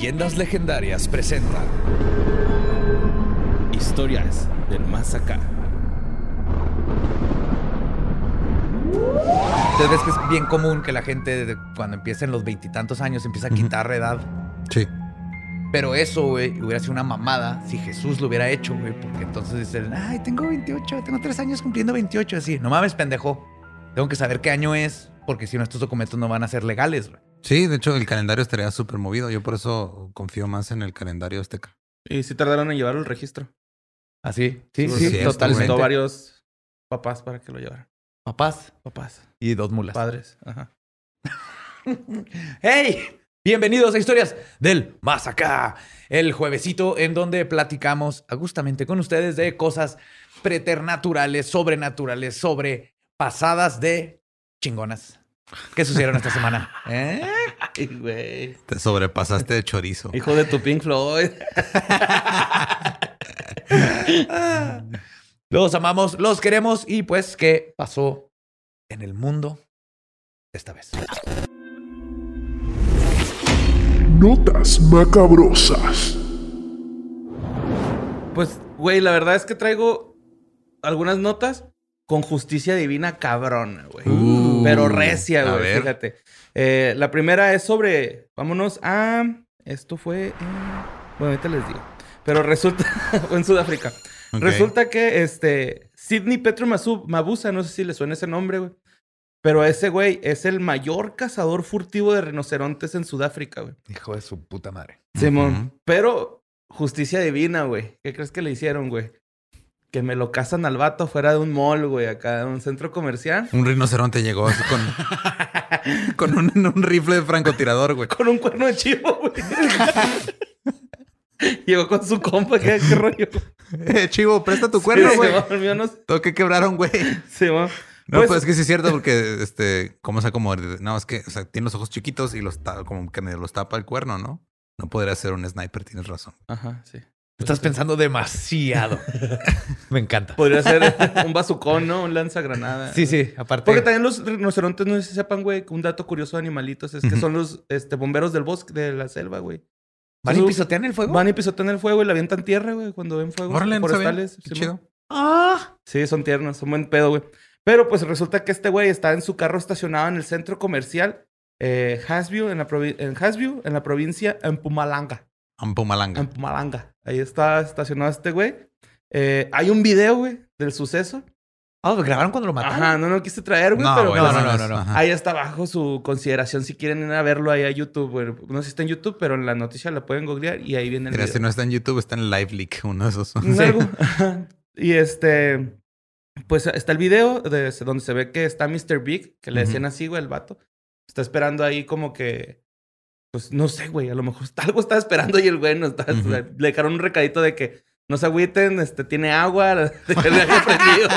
Leyendas Legendarias presenta Historias del más acá. Entonces ves que es bien común que la gente de- cuando empieza en los veintitantos años empieza a quitar edad. Sí. Pero eso, güey, hubiera sido una mamada si Jesús lo hubiera hecho, güey. Porque entonces dicen, ay, tengo 28, tengo tres años cumpliendo 28. Así, no mames, pendejo. Tengo que saber qué año es, porque si no, estos documentos no van a ser legales, güey. Sí, de hecho el calendario estaría súper movido. Yo por eso confío más en el calendario azteca. Y sí tardaron en llevarlo al registro. Así, sí, Sí, sí, es cierto, totalmente. Necesitó varios papás para que lo llevaran. Papás Papás. y dos mulas. Padres. Ajá. ¡Hey! Bienvenidos a Historias del Más Acá, el juevesito en donde platicamos agustamente con ustedes de cosas preternaturales, sobrenaturales, sobre pasadas de chingonas. ¿Qué sucedieron esta semana? ¿Eh? Güey. Te sobrepasaste de chorizo. Hijo de tu Pink Floyd. Los amamos, los queremos y pues, ¿qué pasó en el mundo esta vez? Notas macabrosas. Pues, güey, la verdad es que traigo algunas notas con justicia divina cabrona, güey. Uh, Pero recia, güey, fíjate. Eh, la primera es sobre. Vámonos a. Esto fue. en- Bueno, ahorita les digo. Pero resulta. en Sudáfrica. Resulta que este. Sidney Petro Mabusa, no sé si le suena ese nombre, güey. Pero ese güey es el mayor cazador furtivo de rinocerontes en Sudáfrica, güey. Hijo de su puta madre. Simón. Pero justicia divina, güey. ¿Qué crees que le hicieron, güey? Que me lo cazan al vato fuera de un mall, güey, acá de un centro comercial. Un rinoceronte llegó así con, con un, un rifle de francotirador, güey. Con un cuerno de chivo, güey. Llegó con su compa, ¿qué, qué rollo? Eh, chivo, presta tu cuerno, Sí, güey. Simón, el mío no- Todo que quebraron, güey. Simón. No, Pues- pues, es que sí es cierto porque, este, ¿cómo se como? No, es que, o sea, tiene los ojos chiquitos y los como que medio los tapa el cuerno, ¿no? No podría ser un sniper, tienes razón. Ajá, sí. Estás pensando demasiado. Me encanta. Podría ser un bazucón, ¿no? Un lanzagranada. Sí, sí, aparte. Porque también los rinocerontes, no sé si sepan, güey, un dato curioso de animalitos es que son los este, bomberos del bosque, de la selva, güey. ¿Van y pisotean el fuego? Van y pisotean el fuego y le avientan tierra, güey, cuando ven fuego. Sabía. forestales. Qué chido. Ah. Sí, son tiernos, son buen pedo, güey. Pero pues resulta que este güey está en su carro estacionado en el centro comercial eh, Hasview, en la, en Hasview, en la provincia en Pumalanga. Ampumalanga. En Pumalanga. Ahí está estacionado este güey. Eh, hay un video, güey, del suceso. Ah, ¿lo grabaron cuando lo mataron? Ajá, no lo quise traer, güey, No, pero güey, pues, no, no, es- no, no. ahí está bajo su consideración si quieren ir a verlo ahí a YouTube, güey. No sé si está en YouTube, pero en la noticia la pueden googlear y ahí viene el Mira, video. si no está en YouTube, está en Live Leak, uno de esos. Algo. y este, pues está el video de, donde se ve que está Mr. Big, que le decían así, güey, el vato. Está esperando ahí como que, pues no sé, güey, a lo mejor está- algo está esperando y el güey no está. Le dejaron un recadito de que no se agüiten, este, tiene agua, de que le haya prendido.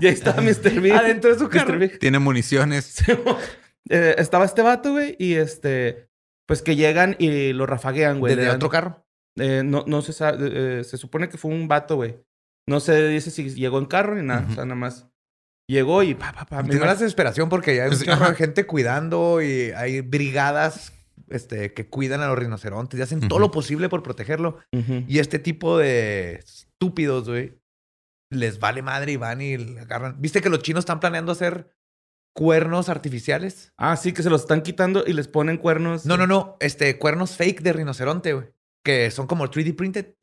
y ahí estaba Mr. Big. Adentro de su Mr. carro. Big. Tiene municiones. Eh, estaba este vato, güey, y este, pues que llegan y lo rafaguean, güey. ¿Desde le dan- otro carro? eh, no, no se sabe, eh, se supone que fue un vato, güey. No se dice si llegó en carro ni nada, o sea, nada más llegó y pa, pa, pa. me la desesperación porque ya hay un de ajá. gente cuidando y hay brigadas este, que cuidan a los rinocerontes y hacen todo lo posible por protegerlo. Y este tipo de estúpidos, güey, les vale madre y van y agarran. ¿Viste que los chinos están planeando hacer cuernos artificiales? Ah, sí, que se los están quitando y les ponen cuernos. No, no, no. Este, cuernos fake de rinoceronte, güey. Que son como 3D printed,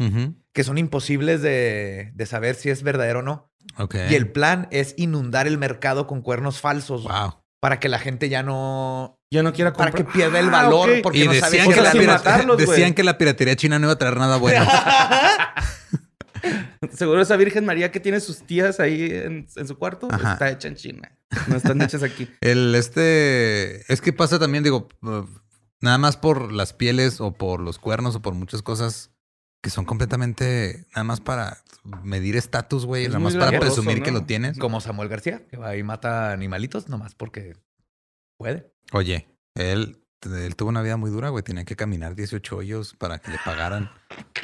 que son imposibles de, de saber si es verdadero o no. Ok. Y el plan es inundar el mercado con cuernos falsos Wow. para que la gente ya no. Yo no quiero Para comprar. que pierda el Ah, valor. ok. Porque Y no decían, si que la matarlos, decían que la piratería china no iba a traer nada bueno. Seguro esa Virgen María que tiene sus tías ahí en, en su cuarto Ajá. está hecha en China. No están hechas aquí. El este. Es que pasa también, digo, nada más por las pieles o por los cuernos o por muchas cosas que son completamente nada más para medir estatus, güey. Es Nada más para presumir ¿no? que lo tienes. Como Samuel García, que va y mata animalitos nomás porque puede. Oye, él, él tuvo una vida muy dura, güey. Tenía que caminar 18 hoyos para que le pagaran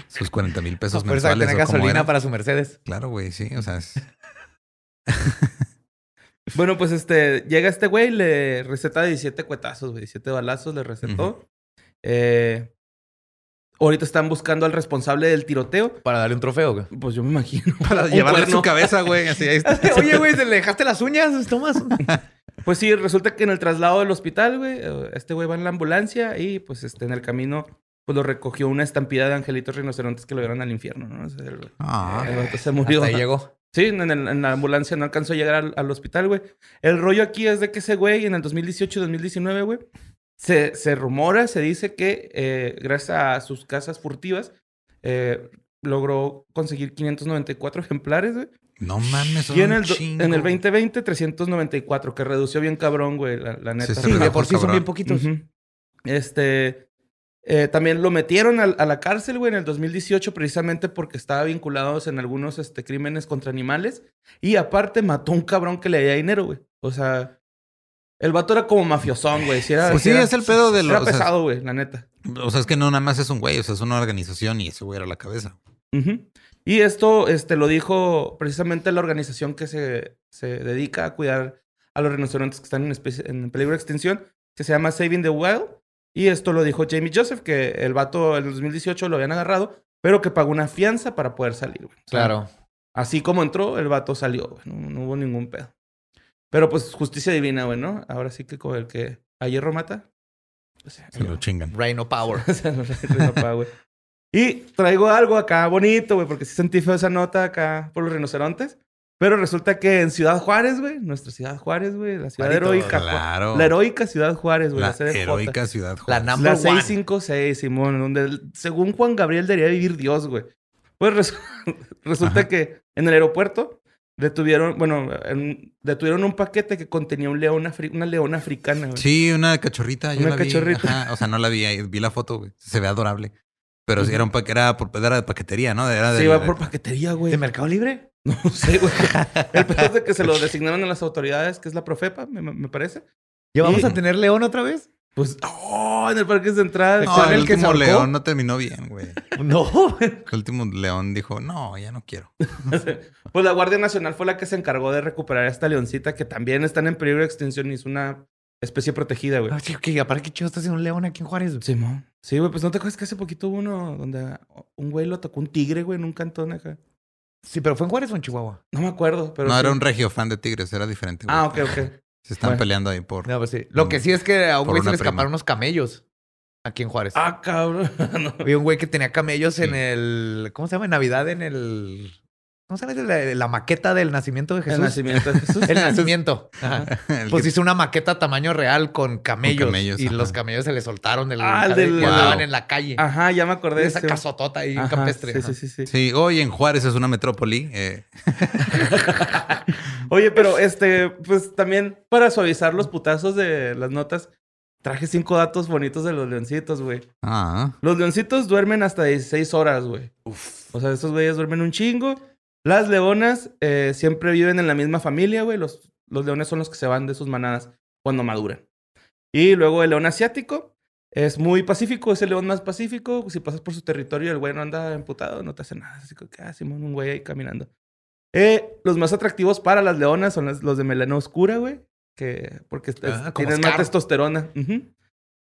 sus 40 mil pesos Por eso mensuales. tener o como gasolina para su Mercedes. Claro, güey, sí. O sea, es- Bueno, pues este, llega este güey, le receta 17 cuetazos, güey, 17 balazos le recetó. Eh, Ahorita están buscando al responsable del tiroteo. Para darle un trofeo, güey. Pues yo me imagino. Para llevarle cuerno. su cabeza, güey. Así ahí está. Oye, güey, ¿te le dejaste las uñas? Tomas. Pues sí, resulta que en el traslado del hospital, güey, eh, este güey va en la ambulancia y pues este, en el camino pues lo recogió una estampida de angelitos rinocerontes que lo llevaron al infierno, ¿no? O sea, el, Ah. el vato se murió. Hasta ahí llegó. Sí, en, el- en la ambulancia no alcanzó a llegar al, al hospital, güey. El rollo aquí es de que ese güey en el 2018-2019, güey, se, se rumora, se dice que eh, gracias a sus casas furtivas eh, logró conseguir 594 ejemplares, güey. No mames, son Y en el, do- chingo. en el 2020, 394, que redució bien cabrón, güey, la, la neta. se Sí, de por sí son bien poquitos. Este. eh, también lo metieron a, la cárcel, güey, en el 2018, precisamente porque estaba vinculado en algunos este, crímenes contra animales. Y aparte mató a un cabrón que le debía dinero, güey. O sea, el vato era como mafiosón, güey. Si era, Pues si sí, era- es el pedo de Era los. O sea, pesado, güey, la neta. o sea, es que no nada más es un güey, o sea, es una organización y ese güey era la cabeza. Ujú. Y esto este, lo dijo precisamente la organización que se, se dedica a cuidar a los rinocerontes que están en, especie- en peligro de extinción, que se llama Saving the Wild. Y esto lo dijo Jamie Joseph, que el vato en el 2018 lo habían agarrado, pero que pagó una fianza para poder salir. güey. O sea, Claro. Así como entró, el vato salió, güey. No, no hubo ningún pedo. Pero pues justicia divina, güey, ¿no? Ahora sí que con el que a hierro mata. pues, Se lo chingan. Reino Power. pa, güey. Y traigo algo acá bonito, güey, porque sí sentí feo esa nota acá por los rinocerontes. Pero resulta que en Ciudad Juárez, güey, nuestra Ciudad Juárez, güey, la ciudad Marito, heroica. Claro. La heroica Ciudad Juárez, güey. La CDJ. heroica ciudad. La Juárez. number La one. 656, Simón, donde según Juan Gabriel debería vivir Dios, güey. Pues resu- resulta Ajá. que en el aeropuerto detuvieron, bueno, en- detuvieron un paquete que contenía un león afri- una leona africana, güey. Sí, una cachorrita. Yo Una la vi. cachorrita. Ajá, O sea, no la vi, ahí, vi la foto, güey. Se ve adorable. Pero sí era un era, por, era de paquetería, ¿no? Era Se del- iba por paquetería, güey. ¿De Mercado Libre? No sé, güey. El pedo es de que se lo designaron a las autoridades, que es la Profepa, me, me parece. ¿Ya vamos Y- a tener León otra vez? Pues, ¡oh! En el Parque Central. No, ¿Fue el el último león no terminó bien, güey. No. El último león dijo, no, ya no quiero. Pues la Guardia Nacional fue la que se encargó de recuperar a esta leoncita, que también están en peligro de extinción y es una especie protegida, güey. Ah, sí, ok, aparte, ¿qué chido está haciendo un león aquí en Juárez? Simón. Sí, güey, pues no te acuerdas que hace poquito hubo uno donde un güey lo tocó un tigre, güey, en un cantón acá. Sí, pero ¿fue en Juárez o en Chihuahua? No me acuerdo, pero. no sí. era un regio fan de tigres, era diferente. güey. Ah, ok, ok. Se están Bueno. peleando ahí por. No, pues sí. Lo que sí es que a un güey se le prima. escaparon unos camellos aquí en Juárez. Ah, cabrón. No. Había un güey que tenía camellos en Sí. el. ¿Cómo se llama? En Navidad, en el. ¿Cómo se llama? La, la maqueta del nacimiento de Jesús. El nacimiento de Jesús. El nacimiento. Ajá. El Pues que- hizo una maqueta tamaño real con camellos. camellos, y ajá. los camellos se le soltaron del. Ah, del- andaban Wow. en la calle. Ajá, ya me acordé. de esa sí. casotota ahí Ajá, campestre. Sí, sí, sí, sí. Sí, hoy en Juárez es una metrópoli. eh, Oye, pero este, pues también para suavizar los putazos de las notas, traje cinco datos bonitos de los leoncitos, güey. ah, Los leoncitos duermen hasta 16 horas, güey. O sea, estos güeyes duermen un chingo. Las leonas eh, siempre viven en la misma familia, güey. Los, los leones son los que se van de sus manadas cuando maduran. Y luego el león asiático es muy pacífico, es el león más pacífico. Si pasas por su territorio, el güey no anda emputado, no te hace nada. Así que, ah, Simón, un güey ahí caminando. Eh, los más atractivos para las leonas son las- los de melena oscura, güey. Que, porque Ah, tienen más testosterona.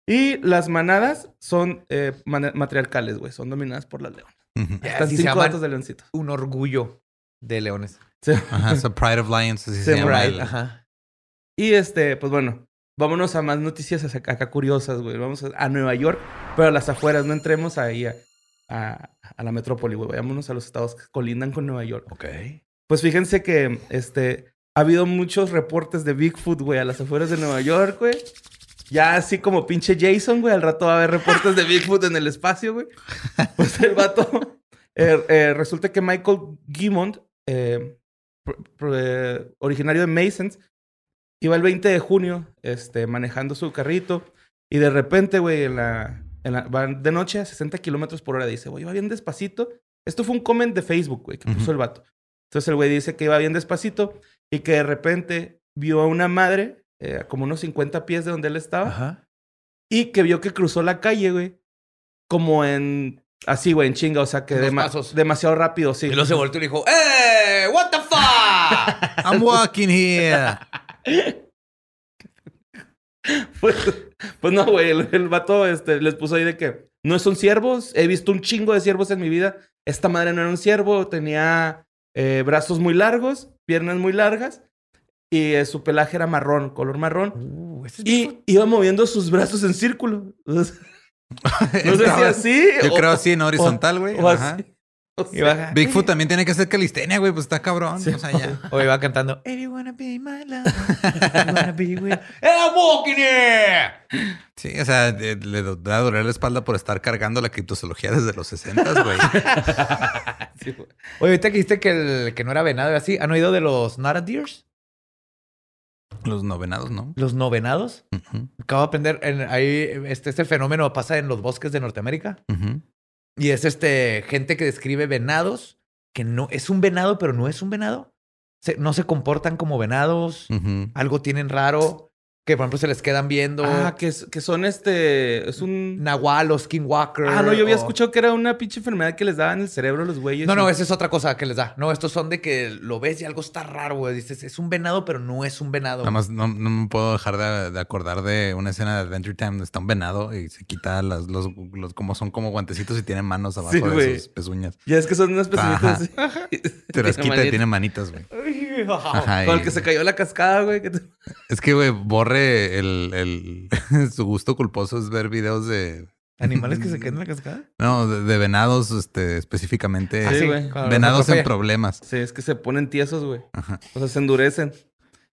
Y las manadas son eh, matriarcales, güey. Son dominadas por las leonas. Están cinco datos de leoncitos. un orgullo de leones. Sí. Ajá, so Pride of Lions, así Sí, se llama. Pride, Ajá. Y este, pues bueno, vámonos a más noticias acá, acá curiosas, güey. Vamos a, a Nueva York, pero a las afueras, no entremos ahí a, a- a la metrópoli, güey. Vayámonos a los estados que colindan con Nueva York. Ok. Pues fíjense que este, ha habido muchos reportes de Bigfoot, güey, a las afueras de Nueva York, güey. Ya así como pinche Jason, güey, al rato va a haber reportes de Bigfoot en el espacio, güey. Pues el vato. eh, eh, resulta que Michael Gimmond, eh, eh, originario de Masons, iba el 20 de junio este, manejando su carrito y de repente, güey, en la, en la- va de noche a 60 kilómetros por hora. Dice, güey, va bien despacito. Esto fue un comment de Facebook, güey, que puso Ujú. el vato. Entonces el güey dice que iba bien despacito y que de repente vio a una madre eh, como unos 50 pies de donde él estaba Ajá. y que vio que cruzó la calle, güey, como en... Así, güey, en chinga, o sea, que dema- pasos. demasiado rápido, sí. Y luego se volteó y le dijo, ¡Eh! ¿What the fuck? I'm walking here. Pues, pues no, güey, el, el vato este, les puso ahí de que no son ciervos. He visto un chingo de ciervos en mi vida. Esta madre no era un ciervo, tenía eh, brazos muy largos, piernas muy largas y eh, su pelaje era marrón, color marrón. Uh, Y iba moviendo sus brazos en círculo. No sé si así. Yo o- creo así en horizontal, güey. O Ajá. así. O sea. Bigfoot también tiene que hacer calistenia, güey. Pues está cabrón. Sí, o sea, ya. O iba cantando. Wanna be my love, wanna be with... And I'm walking here. Sí, o sea, le do- da a doler la espalda por estar cargando la criptozoología desde los 60, güey. sí. Oye, ahorita que dijiste que, el, que no era venado y así, ¿han oído de los Nara Deers? Los novenados, ¿no? Los no venados. Ujú, Acabo de aprender, en, ahí, este, este fenómeno pasa en los bosques de Norteamérica. Y es este gente que describe venados que no es un venado, pero no es un venado. Se- no se comportan como venados. Algo tienen raro. Que por ejemplo se les quedan viendo. Ah, que, es- que son este. Es un. Nahual o Skinwalker. Ah, no, yo había o- escuchado que era una pinche enfermedad que les daba en el cerebro a los güeyes. No, no, esa es otra cosa que les da. No, estos son de que lo ves y algo está raro, güey. Dices, es un venado, pero no es un venado. Nada más no, no me puedo dejar de, de acordar de una escena de Adventure Time donde está un venado y se quita las, los, los como son como guantecitos y tiene manos abajo Sí, de güey. sus pezuñas. Ya es que son unas personitas así. Te las quita y tiene manitas, güey. Ajá, Con y- el que se cayó la cascada, güey. que te- Es que, güey, borre el, el su gusto culposo es ver videos de ¿Animales que se quedan en la cascada? no, de, de venados, este, específicamente Ah, sí, güey. cuando venados en problemas. Sí, es que se ponen tiesos, güey. O sea, se endurecen.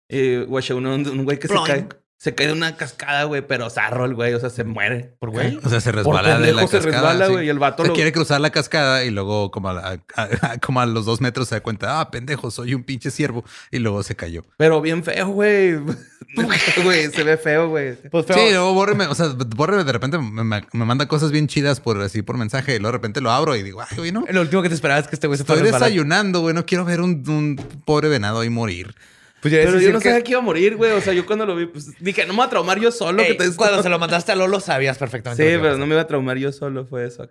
Y, güey, uno, un güey que se cae. Se cae de una cascada, güey, pero zarro el güey, o sea, se muere. ¿Por güey? O sea, se Por resbala de la se cascada. resbala, sí. güey, y el vato Se lo- quiere cruzar la cascada y luego como a, la- a- como a los dos metros se da cuenta, ah, pendejo, soy un pinche ciervo. Y luego se cayó. Pero bien feo, güey. Güey, se ve feo, güey. Pues feo. Sí, luego bórreme, o sea, bórreme de repente me, me- me manda cosas bien chidas por así por mensaje y luego de repente lo abro y digo, ay, güey, no. Lo último que te esperaba es que este güey se Estoy desayunando, güey, no quiero ver un, un pobre venado ahí morir. Pues Pero yo no que- sabía que iba a morir, güey. O sea, yo cuando lo vi, pues dije, no me voy a traumar yo solo. Ey, que te... Cuando se lo mandaste a Lolo sabías perfectamente. Sí, pero no me iba a traumar yo solo, fue eso.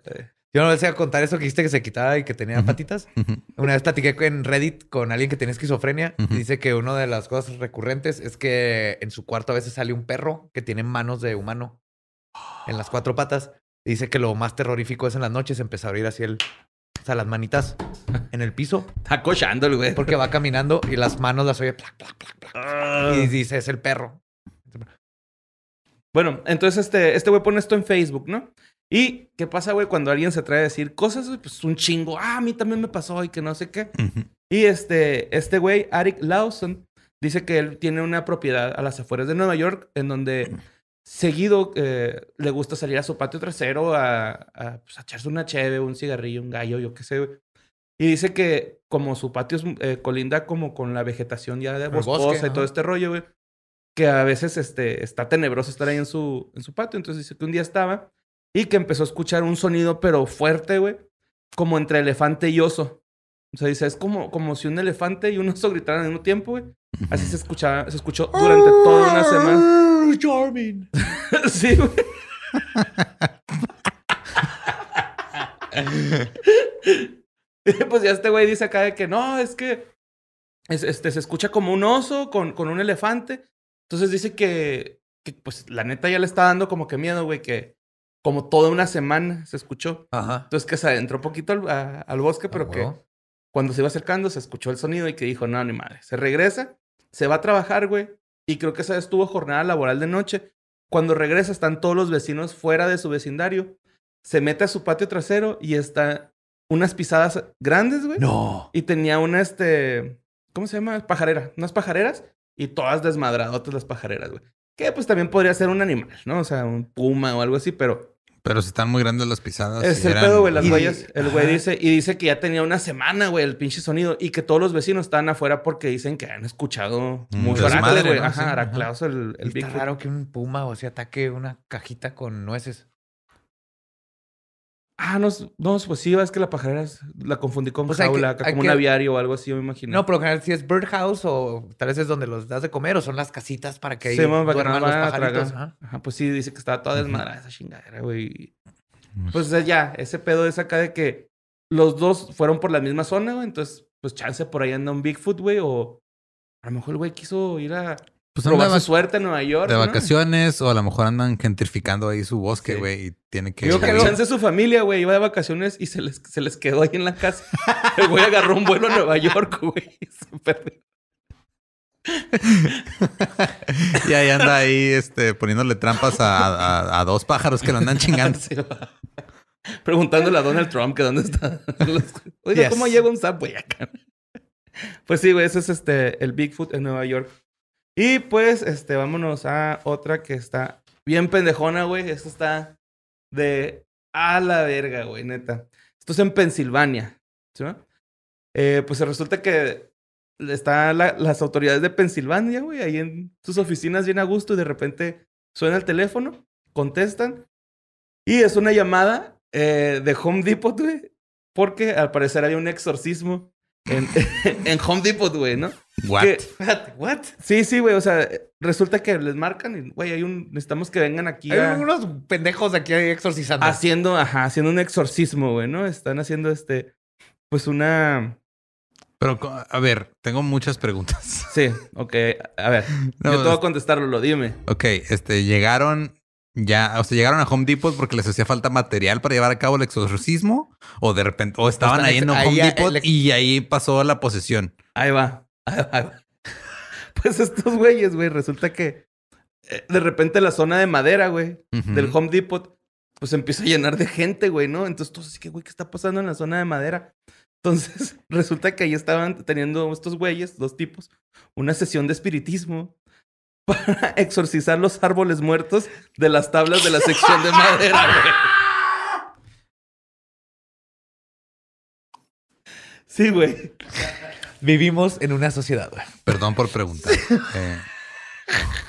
Yo no les iba a contar eso que dijiste que se quitaba y que tenía patitas. Una vez platiqué en Reddit con alguien que tenía esquizofrenia y dice que una de las cosas recurrentes es que en su cuarto a veces sale un perro que tiene manos de humano en las cuatro patas. Y dice que lo más terrorífico es en las noches empezar a oír así el, o sea, las manitas en el piso Está cochando el güey. porque va caminando y las manos las oye plac, plac, plac, plac. Ah. Y dice, es el perro. Bueno, entonces este, este güey pone esto en Facebook, ¿no? ¿Y qué pasa, güey, cuando alguien se trae a decir cosas? Pues un chingo. Ah, a mí también me pasó y que no sé qué. Y este, este güey, Arik Lawson, dice que él tiene una propiedad a las afueras de Nueva York en donde seguido eh, le gusta salir a su patio trasero a, a, pues, a echarse una cheve, un cigarrillo, un gallo, yo qué sé. Y dice que como su patio es, eh, colinda como con la vegetación ya de boscosa bosque, y todo este rollo, güey, que a veces este, está tenebroso estar ahí en su, en su patio. Entonces dice que un día estaba y que empezó a escuchar un sonido, pero fuerte, güey, como entre elefante y oso. O sea, dice, es como, como si un elefante y un oso gritaran al mismo tiempo, güey. Así se escuchaba, se escuchó durante toda una semana. Charming. sí, güey. pues ya este güey dice acá de que no, es que es- este, se escucha como un oso con, con un elefante. Entonces dice que, que, pues la neta ya le está dando como que miedo, güey, que como toda una semana se escuchó. Ajá. Entonces que se adentró poquito al, a- al bosque, pero Ah, que. Cuando se iba acercando se escuchó el sonido y que dijo, no, ni madre. Se regresa, se va a trabajar, güey. Y creo que esa vez tuvo jornada laboral de noche. Cuando regresa están todos los vecinos fuera de su vecindario. Se mete a su patio trasero y está unas pisadas grandes, güey. No. Y tenía una, este, ¿cómo se llama? Pajarera. Unas pajareras y todas desmadradotas las pajareras, güey. Que pues también podría ser un animal, ¿no? O sea, un puma o algo así, pero Pero si están muy grandes las pisadas. es el eran- pedo, güey, las y- huellas. El güey dice, y dice que ya tenía una semana, güey, el pinche sonido. Y que todos los vecinos estaban afuera porque dicen que han escuchado Un mucho güey. ¿no? Ajá, Sí, ajá. el, el Está raro que un puma o sea ataque una cajita con nueces. Ah, no, es- no, pues sí, es que la pajarera es- la confundí con Pues que- jaula, como que- un aviario o algo así, yo me imagino. No, por lo general si es birdhouse o tal vez es donde los das de comer o son las casitas para que ahí Sí, man, para que no duerman los vayan a pajaritos. Ajá. Ajá, pues sí, dice que estaba toda desmadrada esa chingadera, güey. Pues- Pues o sea, ya, ese pedo es acá de que los dos fueron por la misma zona, güey. Entonces, pues chance por ahí anda un Bigfoot, güey. O a lo mejor el güey quiso ir a Pues probar su suerte en Nueva York. de ¿no? vacaciones o a lo mejor andan gentrificando ahí su bosque, Sí. güey, y tiene que... Yo Que chance su familia, güey, iba de vacaciones y se les, se les quedó ahí en la casa. El güey agarró un vuelo a Nueva York, güey. y se perdió. Y ahí anda ahí, este, poniéndole trampas a, a- a dos pájaros que lo andan chingando. Sí. Preguntándole a Donald Trump que dónde está. Los- Oiga, Yes. ¿cómo llega un Subway acá? Pues sí, güey, ese es este, el Bigfoot en Nueva York. Y pues, este, vámonos a otra que está bien pendejona, güey. Esta está de a la verga, güey, neta. Esto es en Pensilvania. ¿sí? Eh, pues resulta que están las autoridades de Pensilvania, güey, ahí en sus oficinas bien a gusto y de repente suena el teléfono, contestan y es una llamada eh, de Home Depot, güey, porque al parecer había un exorcismo en, en Home Depot, güey, ¿no? What? Que- Espérate, ¿what? sí, sí, güey, o sea, resulta que les marcan y, güey, hay un, necesitamos que vengan aquí a- Hay unos pendejos aquí exorcizando. haciendo, ajá, haciendo un exorcismo, güey, ¿no? Están haciendo este, pues una, Pero, a ver, tengo muchas preguntas. sí, ok, a ver, No, yo te voy a es- contestarlo, lo dime. Ok, este, llegaron ya, o sea, llegaron a Home Depot porque les hacía falta material para llevar a cabo el exorcismo o de repente, o estaban ahí en Home ahí Depot el- y ahí pasó la posesión. Ahí va. Ahí va, ahí va. Pues estos güeyes, güey, resulta que eh, de repente la zona de madera, güey, del Home Depot, pues empieza a llenar de gente, güey, ¿no? Entonces todos así que, güey, ¿qué está pasando en la zona de madera? Entonces resulta que ahí estaban teniendo estos güeyes, dos tipos, una sesión de espiritismo para exorcizar los árboles muertos de las tablas de la sección de madera, güey. Sí, güey. Vivimos en una sociedad, güey. Perdón por preguntar. Eh,